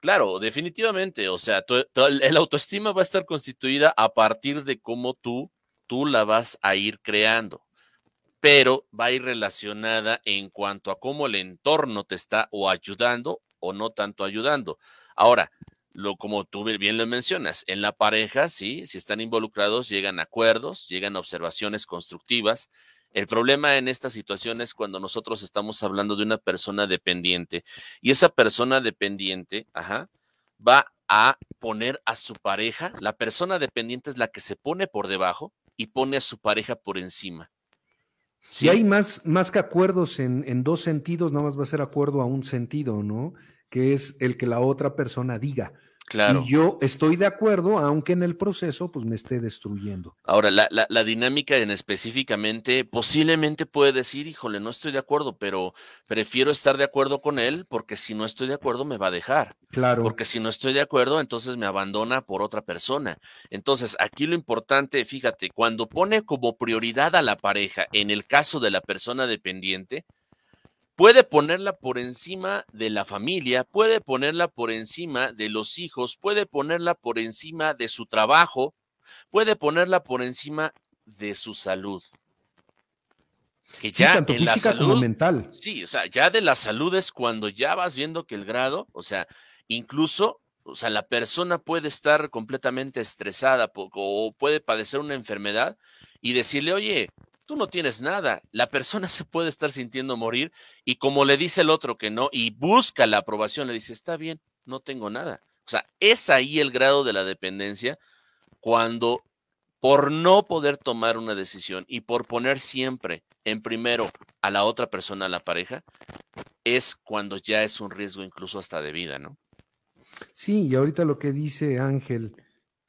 Claro, definitivamente, o sea, el autoestima va a estar constituida a partir de cómo tú, tú la vas a ir creando, pero va a ir relacionada en cuanto a cómo el entorno te está o ayudando o no tanto ayudando. Ahora, lo como tú bien lo mencionas, en la pareja, sí, si están involucrados, llegan acuerdos, llegan observaciones constructivas. El problema en esta situación es cuando nosotros estamos hablando de una persona dependiente y esa persona dependiente, ajá, va a poner a su pareja, la persona dependiente es la que se pone por debajo y pone a su pareja por encima. Si hay más, más que acuerdos en, en dos sentidos, nada más va a ser acuerdo a un sentido, ¿no? que es el que la otra persona diga. Claro. Y yo estoy de acuerdo, aunque en el proceso pues me esté destruyendo. Ahora, la, la, dinámica en específicamente, posiblemente puede decir, híjole, no estoy de acuerdo, pero prefiero estar de acuerdo con él porque si no estoy de acuerdo me va a dejar. Claro. Porque si no estoy de acuerdo, entonces me abandona por otra persona. Entonces, aquí lo importante, fíjate, cuando pone como prioridad a la pareja, en el caso de la persona dependiente, puede ponerla por encima de la familia, puede ponerla por encima de los hijos, puede ponerla por encima de su trabajo, puede ponerla por encima de su salud. Que ya tanto en la salud, mental. Sí, o sea, ya de la salud es cuando ya vas viendo que el grado, o sea, incluso, o sea, la persona puede estar completamente estresada o puede padecer una enfermedad y decirle, oye, tú no tienes nada. La persona se puede estar sintiendo morir y como le dice el otro que no y busca la aprobación, le dice, está bien, no tengo nada. O sea, es ahí el grado de la dependencia cuando por no poder tomar una decisión y por poner siempre en primero a la otra persona, a la pareja, es cuando ya es un riesgo incluso hasta de vida, ¿no? Sí, y ahorita lo que dice Ángel,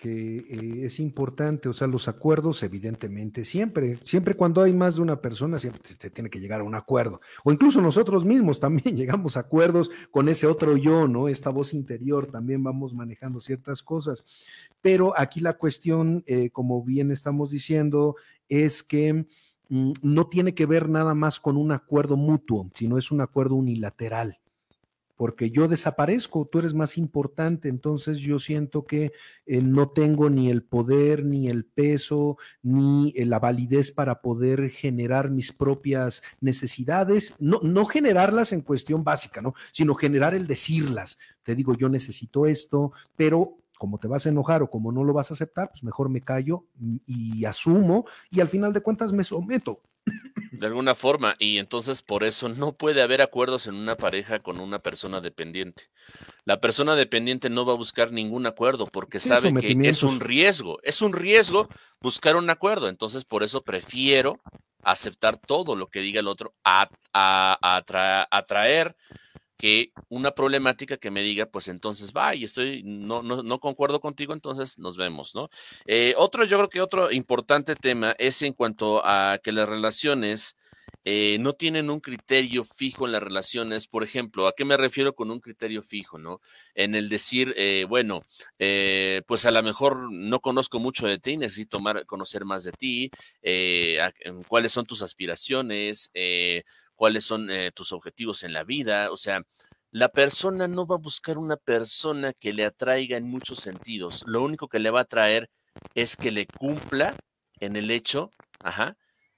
que eh, es importante, o sea, los acuerdos, evidentemente, siempre, siempre cuando hay más de una persona, siempre se tiene que llegar a un acuerdo. O incluso nosotros mismos también <laughs> llegamos a acuerdos con ese otro yo, ¿no? Esta voz interior, también vamos manejando ciertas cosas. Pero aquí la cuestión, eh, como bien estamos diciendo, es que mm, no tiene que ver nada más con un acuerdo mutuo, sino es un acuerdo unilateral porque yo desaparezco, tú eres más importante, entonces yo siento que eh, no tengo ni el poder, ni el peso, ni eh, la validez para poder generar mis propias necesidades, no, no generarlas en cuestión básica, ¿no? Sino generar el decirlas. Te digo, yo necesito esto, pero como te vas a enojar o como no lo vas a aceptar, pues mejor me callo y asumo y al final de cuentas me someto de alguna forma, y entonces por eso no puede haber acuerdos en una pareja con una persona dependiente. La persona dependiente no va a buscar ningún acuerdo porque sabe que es un riesgo, es un riesgo buscar un acuerdo, entonces por eso prefiero aceptar todo lo que diga el otro, a, atraer que una problemática que me diga, pues entonces va y estoy, no, no, no concuerdo contigo, entonces nos vemos, ¿no? Eh, otro, yo creo que otro importante tema es en cuanto a que las relaciones eh, no tienen un criterio fijo en las relaciones. Por ejemplo, ¿a qué me refiero con un criterio fijo, no? En el decir, eh, bueno, pues a lo mejor no conozco mucho de ti, necesito conocer más de ti, cuáles son tus aspiraciones, cuáles son eh, tus objetivos en la vida. O sea, la persona no va a buscar una persona que le atraiga en muchos sentidos. Lo único que le va a atraer es que le cumpla en el hecho,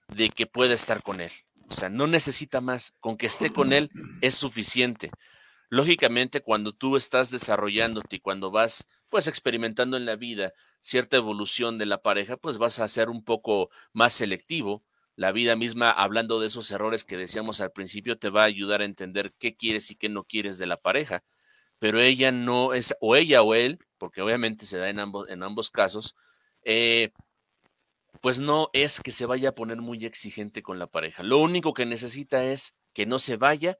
de que pueda estar con él. O sea, no necesita más. Con que esté con él es suficiente. Lógicamente, cuando tú estás desarrollándote y cuando vas, pues, experimentando en la vida cierta evolución de la pareja, pues vas a ser un poco más selectivo la vida misma, hablando de esos errores que decíamos al principio, te va a ayudar a entender qué quieres y qué no quieres de la pareja. Pero ella no es, o ella o él, porque obviamente se da en ambos, en ambos casos, eh, pues no es que se vaya a poner muy exigente con la pareja. Lo único que necesita es que no se vaya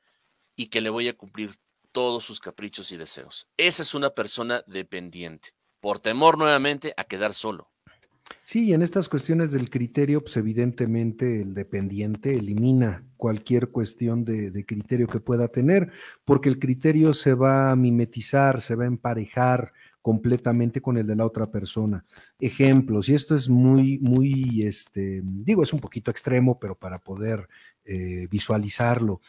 y que le voy a cumplir todos sus caprichos y deseos. Esa es una persona dependiente, por temor nuevamente a quedar solo. Sí, en estas cuestiones del criterio, pues evidentemente el dependiente elimina cualquier cuestión de, criterio que pueda tener, porque el criterio se va a mimetizar, se va a emparejar completamente con el de la otra persona. Ejemplos, y esto es muy, muy, este, digo, es un poquito extremo, pero para poder eh, visualizarlo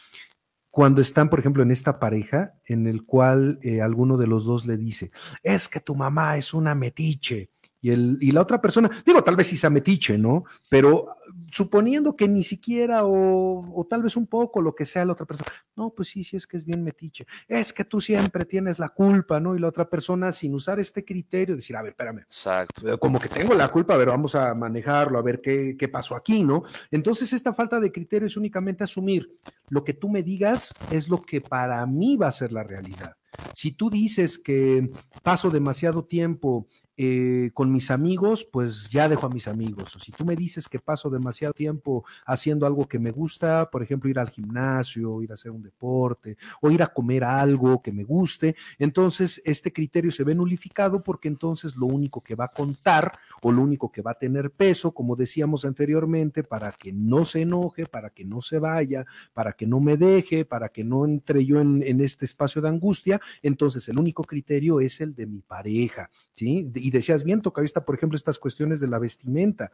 cuando están, por ejemplo, en esta pareja en el cual eh, alguno de los dos le dice, es que tu mamá es una metiche, y, el, y la otra persona, digo, tal vez se metiche, ¿no? Pero suponiendo que ni siquiera o, tal vez un poco lo que sea la otra persona, no, pues sí, sí es que es bien metiche, es que tú siempre tienes la culpa, ¿no? Y la otra persona sin usar este criterio, decir, a ver, espérame, Exacto. Eh, como que tengo la culpa, a ver, vamos a manejarlo, a ver qué, qué pasó aquí, ¿no? Entonces esta falta de criterio es únicamente asumir, lo que tú me digas es lo que para mí va a ser la realidad. Si tú dices que paso demasiado tiempo eh, con mis amigos, pues ya dejo a mis amigos. Si tú me dices que paso demasiado tiempo haciendo algo que me gusta, por ejemplo, ir al gimnasio, ir a hacer un deporte o ir a comer algo que me guste, entonces este criterio se ve nulificado porque entonces lo único que va a contar o lo único que va a tener peso, como decíamos anteriormente, para que no se enoje, para que no se vaya, para que no me deje, para que no entre yo en este espacio de angustia, entonces el único criterio es el de mi pareja, ¿sí? Y decías bien, está por ejemplo, estas cuestiones de la vestimenta.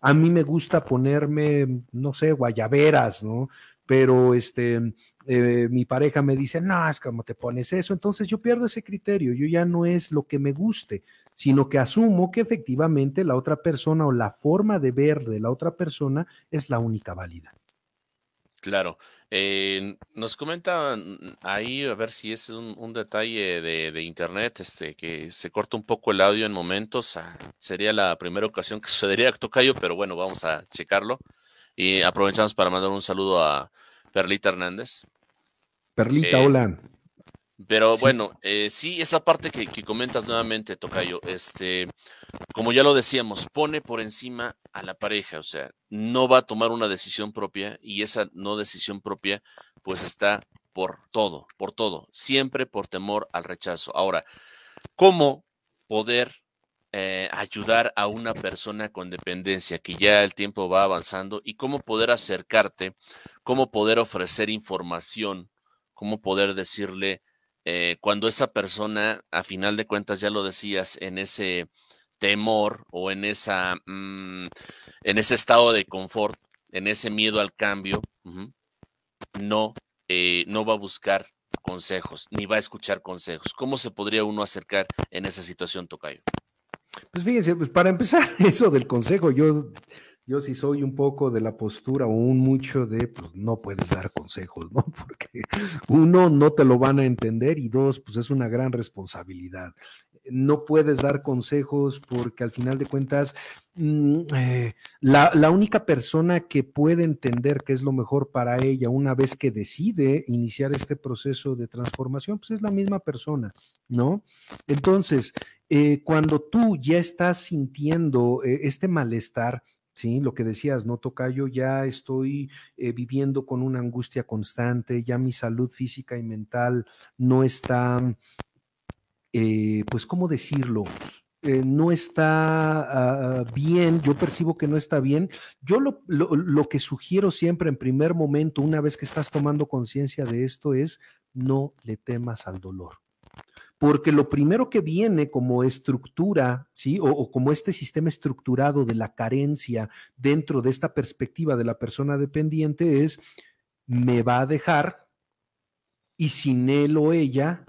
A mí me gusta ponerme, no sé, guayaberas, ¿no? Pero este, eh, mi pareja me dice, no, es como te pones eso, entonces yo pierdo ese criterio, yo ya no es lo que me guste, sino que asumo que efectivamente la otra persona o la forma de ver de la otra persona es la única válida. Claro. Eh, nos comentan ahí, a ver si es un, detalle de, internet, este, que se corta un poco el audio en momentos. Ah, sería la primera ocasión que <laughs> sucedería, Tocayo, pero bueno, vamos a checarlo. Y aprovechamos para mandar un saludo a Perlita Hernández. Perlita, eh, hola. Pero bueno, eh, sí, esa parte que, que, comentas nuevamente, Tocayo, este, como ya lo decíamos, pone por encima a la pareja, o sea, no va a tomar una decisión propia y esa no decisión propia, pues está por todo, por todo, siempre por temor al rechazo. Ahora, ¿cómo poder eh, ayudar a una persona con dependencia que ya el tiempo va avanzando y cómo poder acercarte, cómo poder ofrecer información, cómo poder decirle eh, cuando esa persona, a final de cuentas, ya lo decías, en ese temor o en, esa, mm, en ese estado de confort, en ese miedo al cambio, no, eh, no va a buscar consejos, ni va a escuchar consejos. ¿Cómo se podría uno acercar en esa situación, Tocayo? Pues fíjense, pues para empezar, <laughs> eso del consejo, yo, yo sí soy un poco de la postura o un mucho de, pues no puedes dar consejos, ¿no? <laughs> Porque uno, no te lo van a entender y dos, pues es una gran responsabilidad no puedes dar consejos porque al final de cuentas mm, eh, la, única persona que puede entender qué es lo mejor para ella una vez que decide iniciar este proceso de transformación, pues es la misma persona, ¿no? Entonces, eh, cuando tú ya estás sintiendo eh, este malestar, Sí, lo que decías, no yo ya estoy viviendo con una angustia constante, ya mi salud física y mental no está eh, pues, ¿cómo decirlo? Eh, no está ah, bien, yo percibo que no está bien. Yo lo, lo, que sugiero siempre en primer momento, una vez que estás tomando conciencia de esto, es no le temas al dolor. Porque lo primero que viene como estructura, ¿sí? O, como este sistema estructurado de la carencia dentro de esta perspectiva de la persona dependiente es, me va a dejar y sin él o ella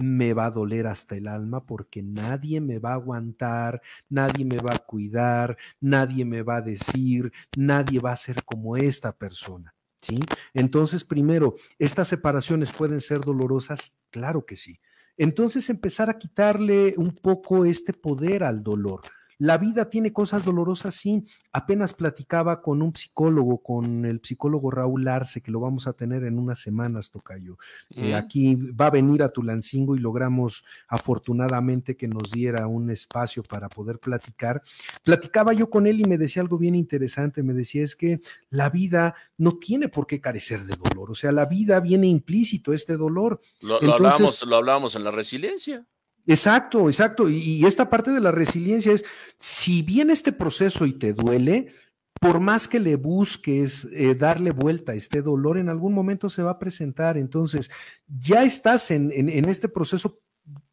me va a doler hasta el alma porque nadie me va a aguantar, nadie me va a cuidar, nadie me va a decir, nadie va a ser como esta persona. ¿Sí? Entonces, primero, ¿estas separaciones pueden ser dolorosas? Claro que sí. Entonces, empezar a quitarle un poco este poder al dolor. La vida tiene cosas dolorosas, sí. Apenas platicaba con un psicólogo, con el psicólogo Raúl Arce, que lo vamos a tener en unas semanas, Tocayo. Eh, aquí va a venir a Tulancingo y logramos afortunadamente que nos diera un espacio para poder platicar. Platicaba yo con él y me decía algo bien interesante. Me decía es que la vida no tiene por qué carecer de dolor. O sea, la vida viene implícito este dolor. Lo, hablábamos, lo hablábamos en la resiliencia. Exacto, exacto. Y, esta parte de la resiliencia es, si viene este proceso y te duele, por más que le busques eh, darle vuelta a este dolor, en algún momento se va a presentar. Entonces, ya estás en, en este proceso,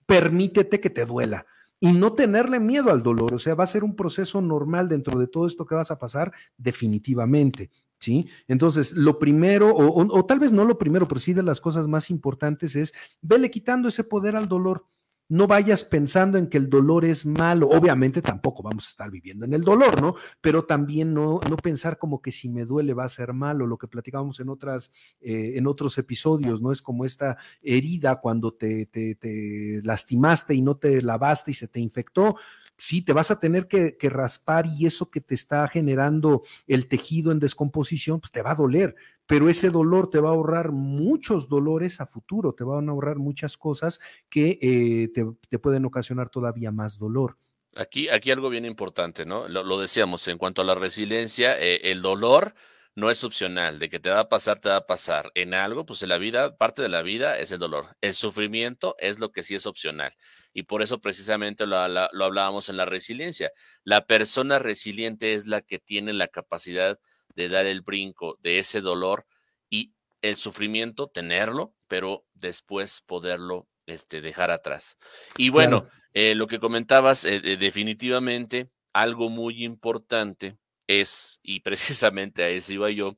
permítete que te duela y no tenerle miedo al dolor. O sea, va a ser un proceso normal dentro de todo esto que vas a pasar, definitivamente. ¿Sí? Entonces, lo primero, o, o, tal vez no lo primero, pero sí de las cosas más importantes es, vele quitando ese poder al dolor no vayas pensando en que el dolor es malo. Obviamente tampoco vamos a estar viviendo en el dolor, ¿no? Pero también no, no pensar como que si me duele va a ser malo, lo que platicábamos en, otras, eh, en otros episodios, ¿no? Es como esta herida cuando te, te, te lastimaste y no te lavaste y se te infectó sí, te vas a tener que, raspar y eso que te está generando el tejido en descomposición, pues te va a doler, pero ese dolor te va a ahorrar muchos dolores a futuro, te van a ahorrar muchas cosas que eh, te, pueden ocasionar todavía más dolor. Aquí, aquí algo bien importante, ¿no? Lo, decíamos, en cuanto a la resiliencia, eh, el dolor no es opcional, de que te va a pasar, te va a pasar. En algo, pues en la vida, parte de la vida es el dolor. El sufrimiento es lo que sí es opcional. Y por eso precisamente lo, lo hablábamos en la resiliencia. La persona resiliente es la que tiene la capacidad de dar el brinco de ese dolor y el sufrimiento, tenerlo, pero después poderlo este, dejar atrás. Y bueno, eh, lo que comentabas, eh, definitivamente algo muy importante es, y precisamente a eso iba yo,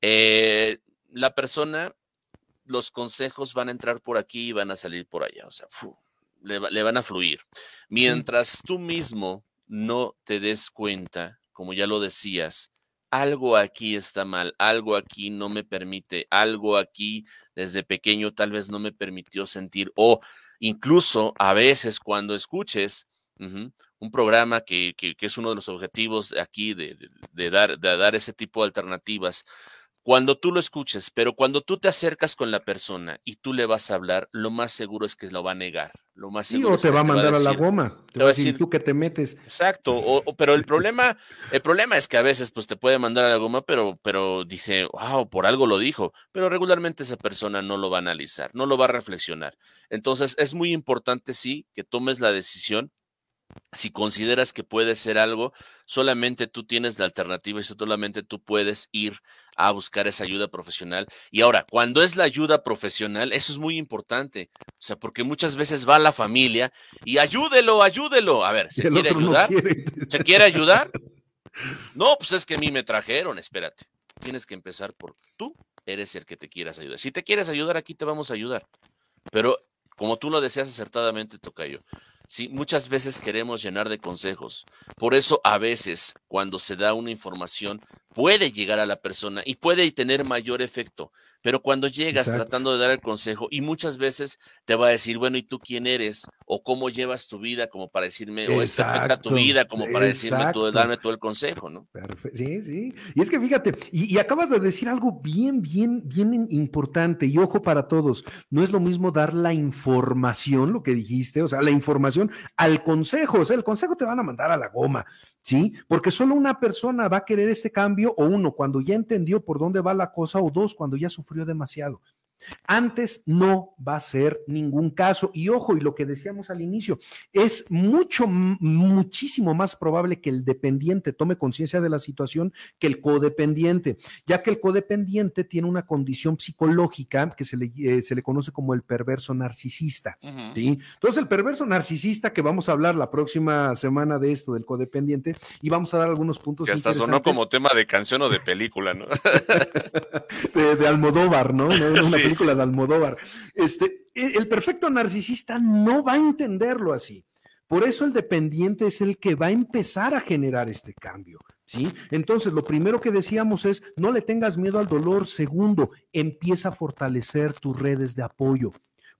eh, la persona, los consejos van a entrar por aquí y van a salir por allá. O sea, le, van a fluir. Mientras tú mismo no te des cuenta, como ya lo decías, algo aquí está mal, algo aquí no me permite, algo aquí desde pequeño tal vez no me permitió sentir, o incluso a veces cuando escuches un programa que, es uno de los objetivos aquí de, dar, de dar ese tipo de alternativas, cuando tú lo escuches, pero cuando tú te acercas con la persona y tú le vas a hablar, lo más seguro es que lo va a negar. Lo más seguro o te va a mandar a, la goma. Te, va a decir tú que te metes. Exacto. O, pero el problema, el problema es que a veces pues te puede mandar a la goma, pero, pero dice, wow, por algo lo dijo. Pero regularmente esa persona no lo va a analizar, no lo va a reflexionar. Entonces es muy importante sí que tomes la decisión si consideras que puede ser algo, solamente tú tienes la alternativa y solamente tú puedes ir a buscar esa ayuda profesional. Y ahora, cuando es la ayuda profesional, eso es muy importante. O sea, porque muchas veces va la familia y ayúdelo, ayúdelo. A ver, ¿se quiere ayudar? ¿Se quiere ayudar? No, pues es que a mí me trajeron, espérate. Tienes que empezar por tú eres el que te quieras ayudar. Si te quieres ayudar, aquí te vamos a ayudar. Pero como tú lo deseas acertadamente, Tocayo, Sí, muchas veces queremos llenar de consejos. Por eso a veces cuando se da una información puede llegar a la persona y puede tener mayor efecto. Pero cuando llegas tratando de dar el consejo y muchas veces te va a decir, bueno, ¿y tú quién eres? O cómo llevas tu vida como para decirme, o es perfecta tu vida como para decirme, tú, darme todo el consejo, ¿no? Sí, sí. Y es que fíjate, y, acabas de decir algo bien, bien, bien importante y ojo para todos, no es lo mismo dar la información, lo que dijiste, o sea, la información al consejo, o sea, el consejo te van a mandar a la goma, ¿sí? Porque solo una persona va a querer este cambio o uno cuando ya entendió por dónde va la cosa o dos cuando ya sufrió demasiado. Antes no va a ser ningún caso. Y ojo, y lo que decíamos al inicio, es mucho, muchísimo más probable que el dependiente tome conciencia de la situación que el codependiente, ya que el codependiente tiene una condición psicológica que se le, eh, se le conoce como el perverso narcisista. Entonces, el perverso narcisista, que vamos a hablar la próxima semana de esto, del codependiente, y vamos a dar algunos puntos. Que hasta sonó como tema de canción o de película, ¿no? <laughs> de, Almodóvar, ¿no? <laughs> de Almodóvar. Este, e, el perfecto narcisista no va a entenderlo así. Por eso el dependiente es el que va a empezar a generar este cambio. ¿Sí? Entonces, lo primero que decíamos es, no le tengas miedo al dolor. Segundo, empieza a fortalecer tus redes de apoyo.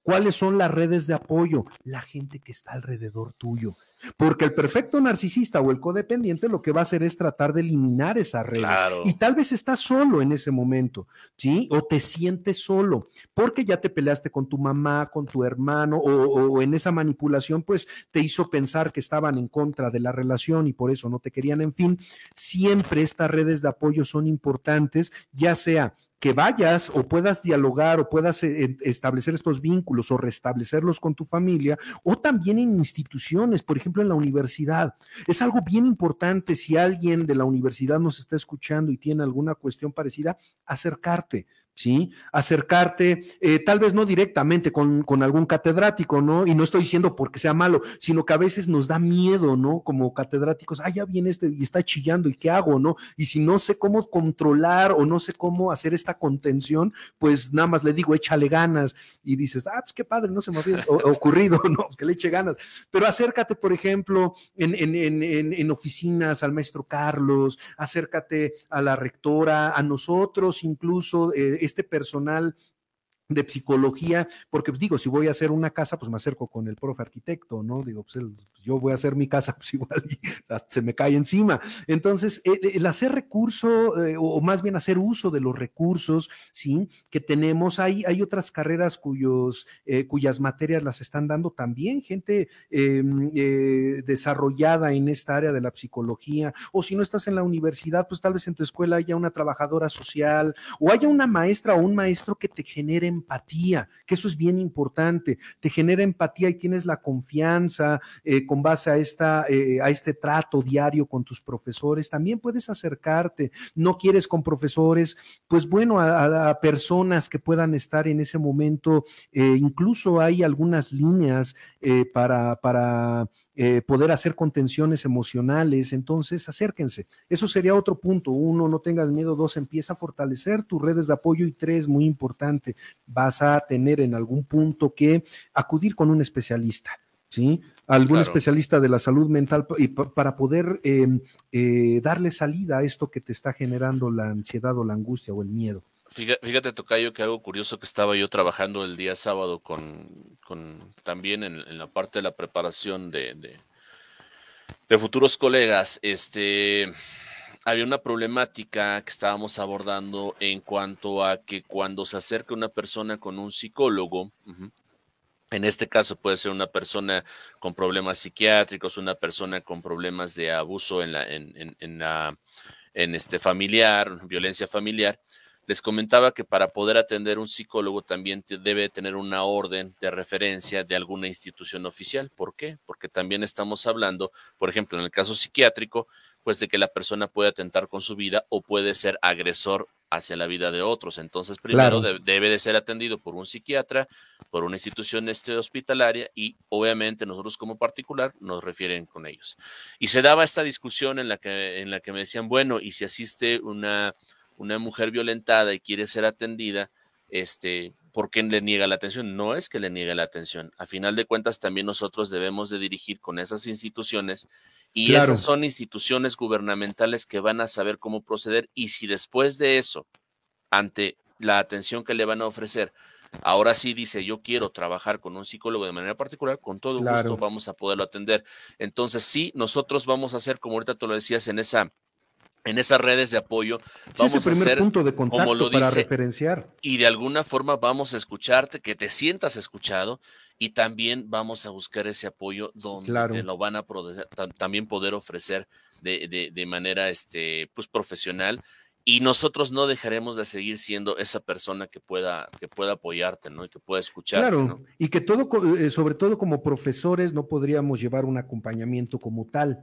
¿Cuáles son las redes de apoyo? La gente que está alrededor tuyo. Porque el perfecto narcisista o el codependiente lo que va a hacer es tratar de eliminar esa red. Y tal vez estás solo en ese momento, ¿sí? O te sientes solo, porque ya te peleaste con tu mamá, con tu hermano, o, o en esa manipulación, pues te hizo pensar que estaban en contra de la relación y por eso no te querían. En fin, siempre estas redes de apoyo son importantes, ya sea que vayas o puedas dialogar o puedas eh, establecer estos vínculos o restablecerlos con tu familia o también en instituciones, por ejemplo en la universidad. Es algo bien importante si alguien de la universidad nos está escuchando y tiene alguna cuestión parecida, acercarte. ¿Sí? Acercarte, eh, tal vez no directamente con, algún catedrático, ¿no? Y no estoy diciendo porque sea malo, sino que a veces nos da miedo, ¿no? Como catedráticos, ah, ya viene este y está chillando, ¿y qué hago, no? Y si no sé cómo controlar o no sé cómo hacer esta contención, pues nada más le digo, échale ganas y dices, ah, pues qué padre, no se me había ocurrido, <laughs> ¿no? Que le eche ganas. Pero acércate, por ejemplo, en, en oficinas al maestro Carlos, acércate a la rectora, a nosotros incluso. Eh, este personal de psicología, porque digo, si voy a hacer una casa, pues me acerco con el profe arquitecto, ¿no? Digo, pues yo voy a hacer mi casa, <laughs> pues igual se me cae encima. Entonces, eh, eh, el hacer recurso, eh, o más bien hacer uso de los recursos, ¿sí? Que tenemos, hay, hay otras carreras cuyos, cuyas materias las están dando también gente em, desarrollada en esta área de la psicología, o si no estás en la universidad, pues tal vez en tu escuela haya una trabajadora social, o haya una maestra o un maestro que te genere empatía, que eso es bien importante, te genera empatía y tienes la confianza eh, con base a, esta, eh, a este trato diario con tus profesores, también puedes acercarte, no quieres con profesores, pues bueno, a, personas que puedan estar en ese momento, eh, incluso hay algunas líneas para, para eh, poder hacer contenciones emocionales. Entonces, acérquense. Eso sería otro punto. Uno, no tengas miedo. Dos, empieza a fortalecer tus redes de apoyo. Y tres, muy importante, vas a tener en algún punto que acudir con un especialista. ¿sí? Algún especialista de la salud mental y para poder em, eh, darle salida a esto que te está generando la ansiedad o la angustia o el miedo. Fíjate, Tocayo, que algo curioso que estaba yo trabajando el día sábado con, también en, la parte de la preparación de, futuros colegas, este, había una problemática que estábamos abordando en cuanto a que cuando se acerca una persona con un psicólogo, en este caso puede ser una persona con problemas psiquiátricos, una persona con problemas de abuso en la, en, en, la, en este familiar, violencia familiar. Les comentaba que para poder atender un psicólogo también debe tener una orden de referencia de alguna institución oficial. ¿Por qué? Porque también estamos hablando, por ejemplo, en el caso psiquiátrico, pues de que la persona puede atentar con su vida o puede ser agresor hacia la vida de otros. Entonces, primero debe de ser atendido por un psiquiatra, por una institución este, hospitalaria y obviamente nosotros como particular nos refieren con ellos. Y se daba esta discusión en la que, en la que me decían, bueno, y si asiste una, una mujer violentada y quiere ser atendida, este, ¿por qué le niega la atención? No es que le niegue la atención. A final de cuentas, también nosotros debemos de dirigir con esas instituciones y esas son instituciones gubernamentales que van a saber cómo proceder y si después de eso, ante la atención que le van a ofrecer, ahora sí dice, yo quiero trabajar con un psicólogo de manera particular, con todo gusto vamos a poderlo atender. Entonces, sí, nosotros vamos a hacer, como ahorita tú lo decías, en esa en esas redes de apoyo vamos a hacer punto de contacto como lo para referenciar y de alguna forma vamos a escucharte que te sientas escuchado y también vamos a buscar ese apoyo donde te lo van a también poder ofrecer de, de, manera este pues profesional y nosotros no dejaremos de seguir siendo esa persona que pueda, que pueda apoyarte, ¿no? Y que pueda escucharte. Claro, y que todo, eh, sobre todo como profesores, no podríamos llevar un acompañamiento como tal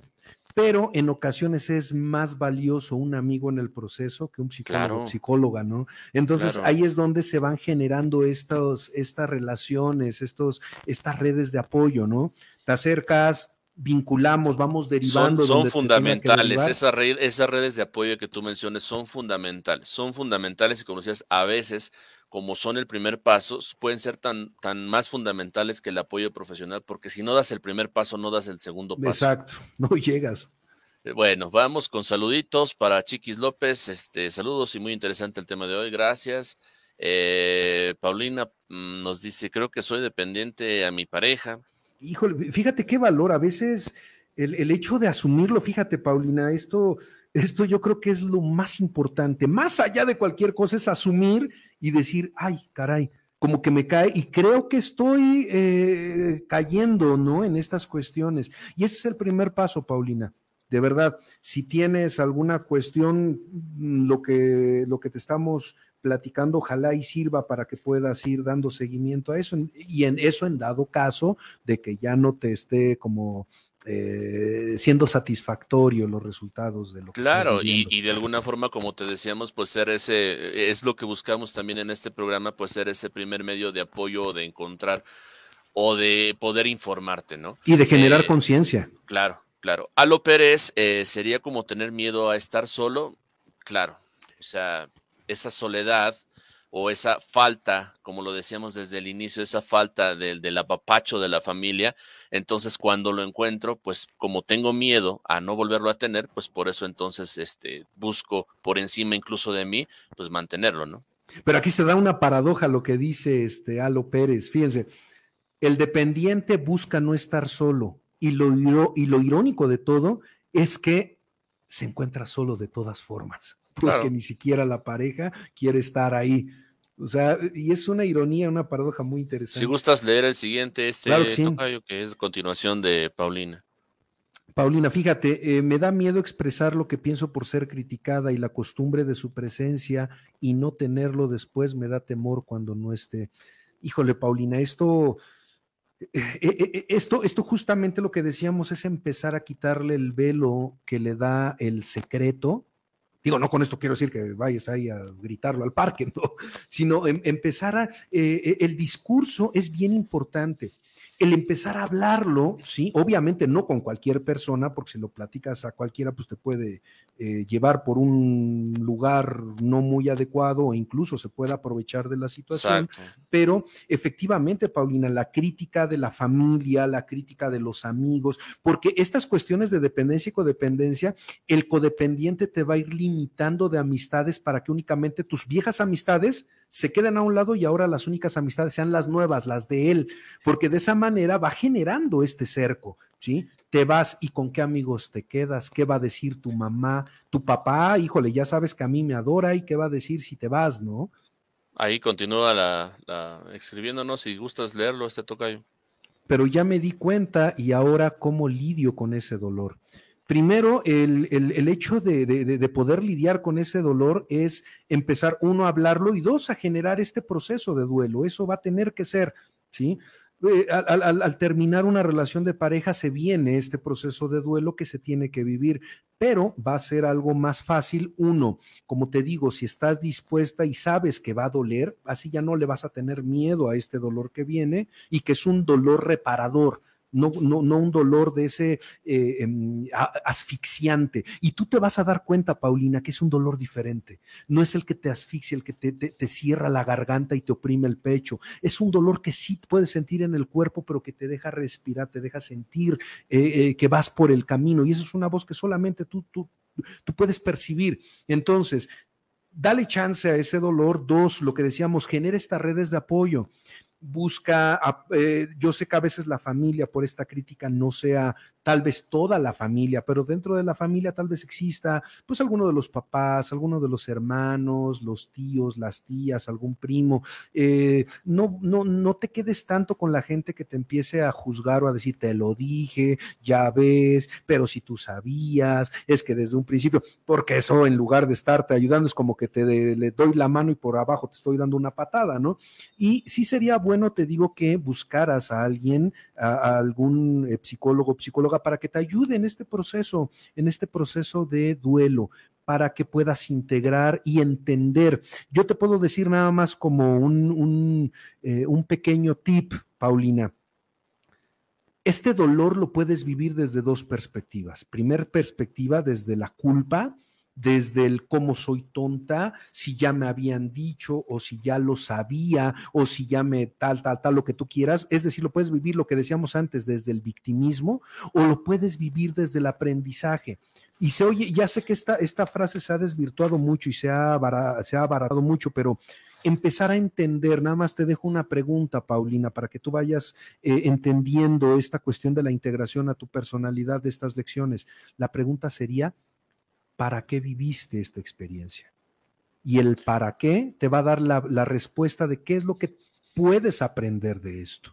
pero en ocasiones es más valioso un amigo en el proceso que un psicólogo, psicóloga, ¿no? Entonces ahí es donde se van generando estos, estas relaciones, estos, estas redes de apoyo, ¿no? Te acercas, vinculamos, vamos derivando. Son, son fundamentales, esas, esas redes de apoyo que tú mencionas son fundamentales, son fundamentales y como decías, a veces, como son el primer paso, pueden ser tan, tan más fundamentales que el apoyo profesional, porque si no das el primer paso, no das el segundo paso. Exacto, <laughs> no llegas. Eh, bueno, vamos con saluditos para Chiquis López, este, saludos y muy interesante el tema de hoy, gracias. Eh, Paulina mm, nos dice, creo que soy dependiente a mi pareja, híjole, fíjate qué valor, a veces el, hecho de asumirlo, fíjate, Paulina, esto, esto yo creo que es lo más importante, más allá de cualquier cosa, es asumir y decir, ay, caray, como que me cae y creo que estoy eh, cayendo, ¿no? En estas cuestiones. Y ese es el primer paso, Paulina. De verdad, si tienes alguna cuestión, lo que, lo que te estamos platicando, ojalá y sirva para que puedas ir dando seguimiento a eso. Y en eso, en dado caso de que ya no te esté como eh, siendo satisfactorio los resultados de lo que Claro, y, y, de alguna forma, como te decíamos, pues ser ese, es lo que buscamos también en este programa, pues ser ese primer medio de apoyo, de encontrar o de poder informarte, ¿no? Y de generar eh, conciencia. Claro, claro. Alo Pérez eh, sería como tener miedo a estar solo, claro. O sea, esa soledad o esa falta, como lo decíamos desde el inicio, esa falta del, del apapacho de la familia, entonces cuando lo encuentro, pues como tengo miedo a no volverlo a tener, pues por eso entonces este, busco por encima incluso de mí, pues mantenerlo, ¿no? Pero aquí se da una paradoja lo que dice este Alo Pérez, fíjense, el dependiente busca no estar solo y lo, y lo irónico de todo es que se encuentra solo de todas formas porque ni siquiera la pareja quiere estar ahí. O sea, y es una ironía, una paradoja muy interesante. Si gustas leer el siguiente, este que, que es continuación de Paulina. Paulina, fíjate, eh, me da miedo expresar lo que pienso por ser criticada y la costumbre de su presencia y no tenerlo después me da temor cuando no esté. Híjole, Paulina, esto, eh, eh, esto, esto justamente lo que decíamos es empezar a quitarle el velo que le da el secreto Digo, no con esto quiero decir que vayas ahí a gritarlo al parque, <laughs> ¿no? sino em, empezar a... Eh, eh, el discurso es bien importante. El empezar a hablarlo, sí, obviamente no con cualquier persona, porque si lo platicas a cualquiera, pues te puede eh, llevar por un lugar no muy adecuado o incluso se puede aprovechar de la situación. Pero efectivamente, Paulina, la crítica de la familia, la crítica de los amigos, porque estas cuestiones de dependencia y codependencia, el codependiente te va a ir limitando de amistades para que únicamente tus viejas amistades se queden a un lado y ahora las únicas amistades sean las nuevas, las de él, porque de esa manera va generando este cerco, ¿sí? Te vas y con qué amigos te quedas, qué va a decir tu mamá, tu papá, híjole, ya sabes que a mí me adora y qué va a decir si te vas, ¿no? Ahí continúa la, la escribiéndonos, si gustas leerlo, este tocayo. Pero ya me di cuenta y ahora cómo lidio con ese dolor primero, el, hecho de, poder lidiar con ese dolor es empezar, uno, a hablarlo y dos, a generar este proceso de duelo. Eso va a tener que ser, ¿sí? Eh, al, terminar una relación de pareja se viene este proceso de duelo que se tiene que vivir, pero va a ser algo más fácil. Uno, como te digo, si estás dispuesta y sabes que va a doler, así ya no le vas a tener miedo a este dolor que viene y que es un dolor reparador no, no, no un dolor de ese eh, em, asfixiante. Y tú te vas a dar cuenta, Paulina, que es un dolor diferente. No es el que te asfixia, el que te, cierra la garganta y te oprime el pecho. Es un dolor que sí puedes sentir en el cuerpo, pero que te deja respirar, te deja sentir eh, eh, que vas por el camino. Y eso es una voz que solamente tú, tú, tú puedes percibir. Entonces, dale chance a ese dolor. Dos, lo que decíamos, genera estas redes de apoyo busca, eh, yo sé que a veces la familia por esta crítica no sea tal vez toda la familia, pero dentro de la familia tal vez exista pues alguno de los papás, alguno de los hermanos, los tíos, las tías, algún primo. Eh, no, no, no te quedes tanto con la gente que te empiece a juzgar o a decir, te lo dije, ya ves, pero si tú sabías, es que desde un principio, porque eso en lugar de estarte ayudando es como que te le doy la mano y por abajo te estoy dando una patada, ¿no? Y sí sería bueno, te digo, que buscaras a alguien, a, algún eh, psicólogo, psicóloga, para que te ayude en este proceso, en este proceso de duelo, para que puedas integrar y entender. Yo te puedo decir nada más como un, un, eh, un pequeño tip, Paulina. Este dolor lo puedes vivir desde dos perspectivas. Primer perspectiva, desde la culpa, desde el cómo soy tonta, si ya me habían dicho o si ya lo sabía o si ya me tal, tal, tal, lo que tú quieras. Es decir, lo puedes vivir lo que decíamos antes desde el victimismo o lo puedes vivir desde el aprendizaje. Y se oye, ya sé que esta, esta frase se ha desvirtuado mucho y se ha, se ha abaratado mucho, pero empezar a entender, nada más te dejo una pregunta, Paulina, para que tú vayas eh, entendiendo esta cuestión de la integración a tu personalidad de estas lecciones. La pregunta sería, para qué viviste esta experiencia. Y el para qué te va a dar la, respuesta de qué es lo que puedes aprender de esto.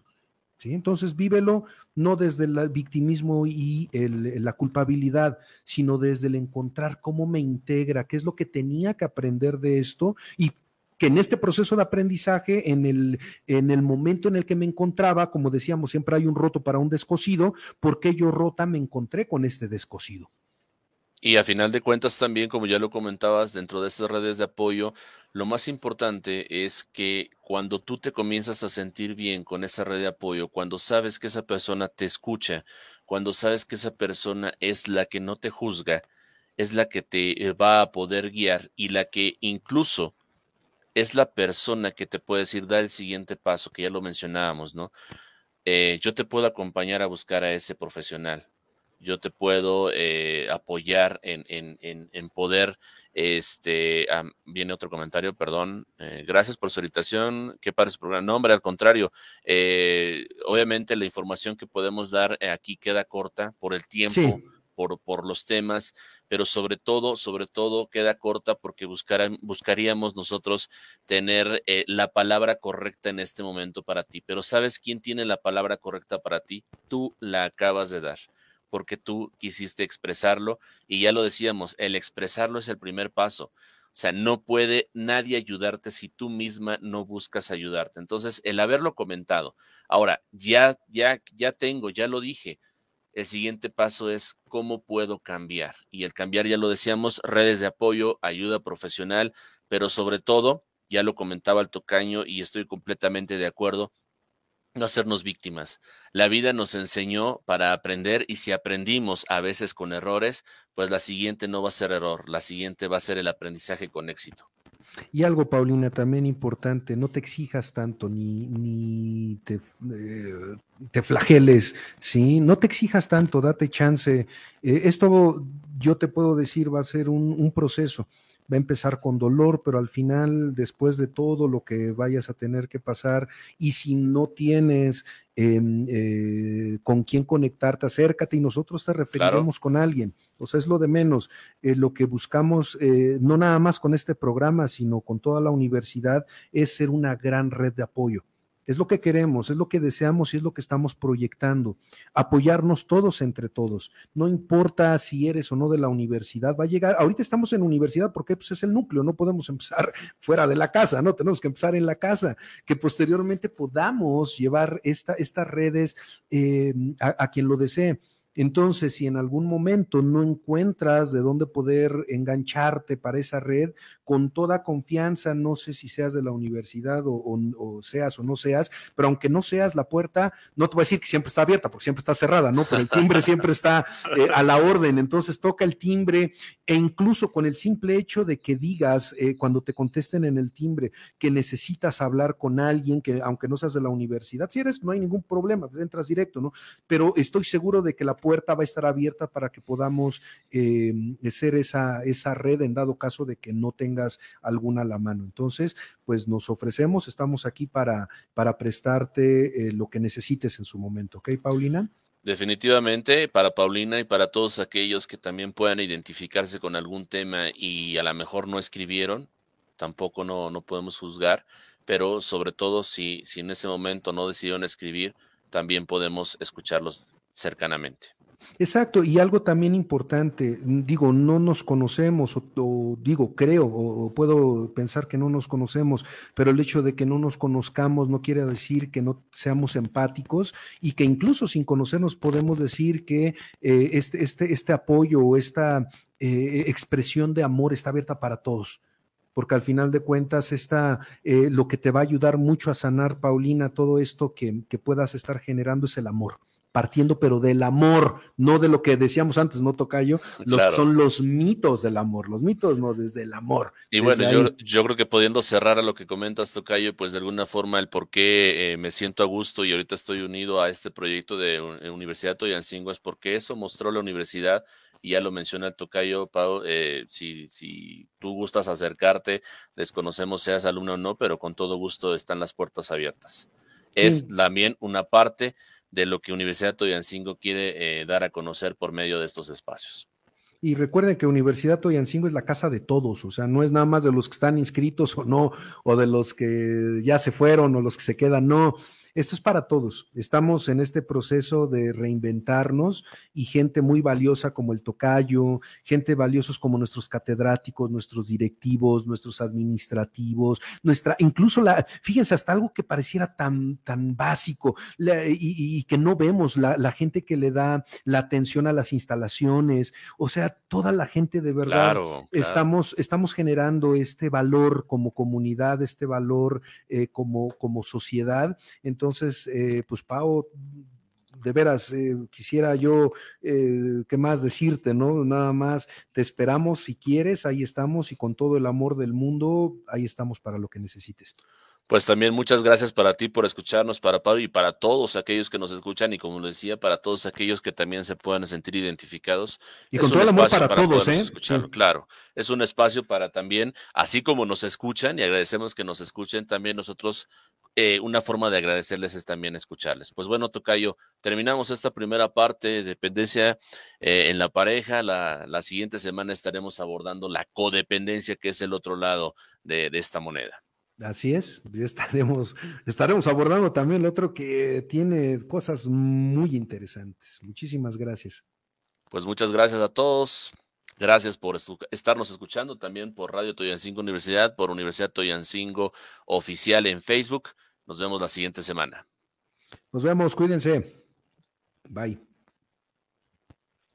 ¿Sí? Entonces, vívelo no desde el victimismo y la culpabilidad, sino desde el encontrar cómo me integra, qué es lo que tenía que aprender de esto y que en este proceso de aprendizaje, en el, en el momento en el que me encontraba, como decíamos, siempre hay un roto para un descosido, porque yo rota me encontré con este descosido. Y a final de cuentas también, como ya lo comentabas, dentro de estas redes de apoyo, lo más importante es que cuando tú te comienzas a sentir bien con esa red de apoyo, cuando sabes que esa persona te escucha, cuando sabes que esa persona es la que no te juzga, es la que te eh, va a poder guiar y la que incluso es la persona que te puede decir, da el siguiente paso, que ya lo mencionábamos, ¿no? Eh, yo te puedo acompañar a buscar a ese profesional yo te puedo eh, apoyar en, en, poder, este, viene otro comentario, perdón, eh, gracias por su invitación, qué padre su programa. No, hombre, al contrario, eh, obviamente la información que podemos dar aquí queda corta por el tiempo. Por, por, los temas, pero sobre todo, sobre todo queda corta porque buscaríamos nosotros tener la palabra correcta en este momento para ti. Pero ¿sabes quién tiene la palabra correcta para ti? Tú la acabas de dar porque tú quisiste expresarlo y ya lo decíamos, el expresarlo es el primer paso. O sea, no puede nadie ayudarte si tú misma no buscas ayudarte. Entonces, el haberlo comentado. Ahora, ya, ya, ya tengo, ya lo dije. El siguiente paso es cómo puedo cambiar. Y el cambiar, ya lo decíamos, redes de apoyo, ayuda profesional, pero sobre todo, ya lo comentaba el tocaño y estoy completamente de acuerdo, no hacernos víctimas. La vida nos enseñó para aprender y si aprendimos a veces con errores, pues la siguiente no va a ser error, la siguiente va a ser el aprendizaje con éxito. Y algo, Paulina, también importante, no te exijas tanto ni, ni te, eh, te flageles, ¿sí? No te exijas tanto, date chance. Eh, esto yo te puedo decir va a ser un, un proceso va a empezar con dolor, pero al final, después de todo lo que vayas a tener que pasar, y si no tienes em, eh, con quién conectarte, acércate y nosotros te referiremos con alguien. O sea, es lo de menos. Eh, lo que buscamos, eh, no nada más con este programa, sino con toda la universidad, es ser una gran red de apoyo. Es lo que queremos, es lo que deseamos y es lo que estamos proyectando. Apoyarnos todos entre todos. No importa si eres o no de la universidad, va a llegar. Ahorita estamos en universidad porque pues, es el núcleo, no podemos empezar <laughs> fuera de la casa, ¿no? Tenemos que empezar en la casa. Que posteriormente podamos llevar esta, estas redes eh, a quien lo desee. Entonces, si en algún momento no encuentras de dónde poder engancharte para esa red, con toda confianza, no sé si seas de la universidad o, seas o no seas, pero aunque no seas la puerta, no te voy a decir que siempre está abierta, porque siempre está cerrada, ¿no? Pero el timbre <laughs> siempre está eh, a la orden. Entonces, toca el timbre e incluso con el simple hecho de que digas eh, cuando te contesten en el timbre que necesitas hablar con alguien, que aunque no seas de la universidad, si eres, no hay ningún problema, entras directo, ¿no? Pero estoy seguro de que la puerta va a estar abierta para que podamos eh, ser esa, esa red en dado caso de que no tengas alguna a la mano. Entonces, pues nos ofrecemos, estamos aquí para, para prestarte eh, lo que necesites en su momento. ¿Ok, Paulina? Definitivamente, para Paulina y para todos aquellos que también puedan identificarse con algún tema y a lo mejor no escribieron, tampoco no, no podemos juzgar, pero sobre todo si, si en ese momento no decidieron escribir, también podemos escucharlos cercanamente. Exacto, y algo también importante, digo, no nos conocemos, o, digo, creo, o, puedo pensar que no nos conocemos, pero el hecho de que no nos conozcamos no quiere decir que no seamos empáticos y que incluso sin conocernos podemos decir que eh, este, este, este apoyo o esta eh, expresión de amor está abierta para todos porque al final de cuentas está eh, lo que te va a ayudar mucho a sanar, Paulina, todo esto que, que puedas estar generando es el amor partiendo pero del amor, no de lo que decíamos antes, no tocayo, los son los mitos del amor, los mitos no desde el amor. Y bueno, yo, yo, creo que pudiendo cerrar a lo que comentas, Tocayo, pues de alguna forma el por qué eh, me siento a gusto y ahorita estoy unido a este proyecto de Universidad Toyancingo es porque eso mostró la universidad y ya lo menciona el Tocayo, Pau, eh, si, si tú gustas acercarte, desconocemos seas alumno o no, pero con todo gusto están las puertas abiertas. Es también una parte de lo que Universidad Toyancingo quiere eh, dar a conocer por medio de estos espacios. Y recuerden que Universidad Toyancingo es la casa de todos, o sea, no es nada más de los que están inscritos o no, o de los que ya se fueron o los que se quedan, no. Esto es para todos. Estamos en este proceso de reinventarnos y gente muy valiosa como el tocayo, gente valiosos como nuestros catedráticos, nuestros directivos, nuestros administrativos, nuestra, incluso la, fíjense, hasta algo que pareciera tan, tan básico y, que no vemos, la, gente que le da la atención a las instalaciones, o sea, toda la gente de verdad, Estamos, estamos generando este valor como comunidad, este valor eh, como, como sociedad. Entonces, eh, pues Pau, de veras, eh, quisiera yo, eh, ¿qué más decirte, no? Nada más, te esperamos si quieres, ahí estamos y con todo el amor del mundo, ahí estamos para lo que necesites. Pues también muchas gracias para ti por escucharnos, para Pablo y para todos aquellos que nos escuchan y como lo decía, para todos aquellos que también se puedan sentir identificados. Y con todo el amor para, todos, ¿eh? Claro, es un espacio para también, así como nos escuchan y agradecemos que nos escuchen, también nosotros eh, una forma de agradecerles es también escucharles. Pues bueno, Tocayo, terminamos esta primera parte de dependencia eh, en la pareja. La, la, siguiente semana estaremos abordando la codependencia, que es el otro lado de esta moneda. Así es, estaremos, estaremos abordando también el otro que tiene cosas muy interesantes. Muchísimas gracias. Pues muchas gracias a todos. Gracias por estarnos escuchando también por Radio Toyancingo Universidad, por Universidad Toyancingo Oficial en Facebook. Nos vemos la siguiente semana. Nos vemos, cuídense. Bye.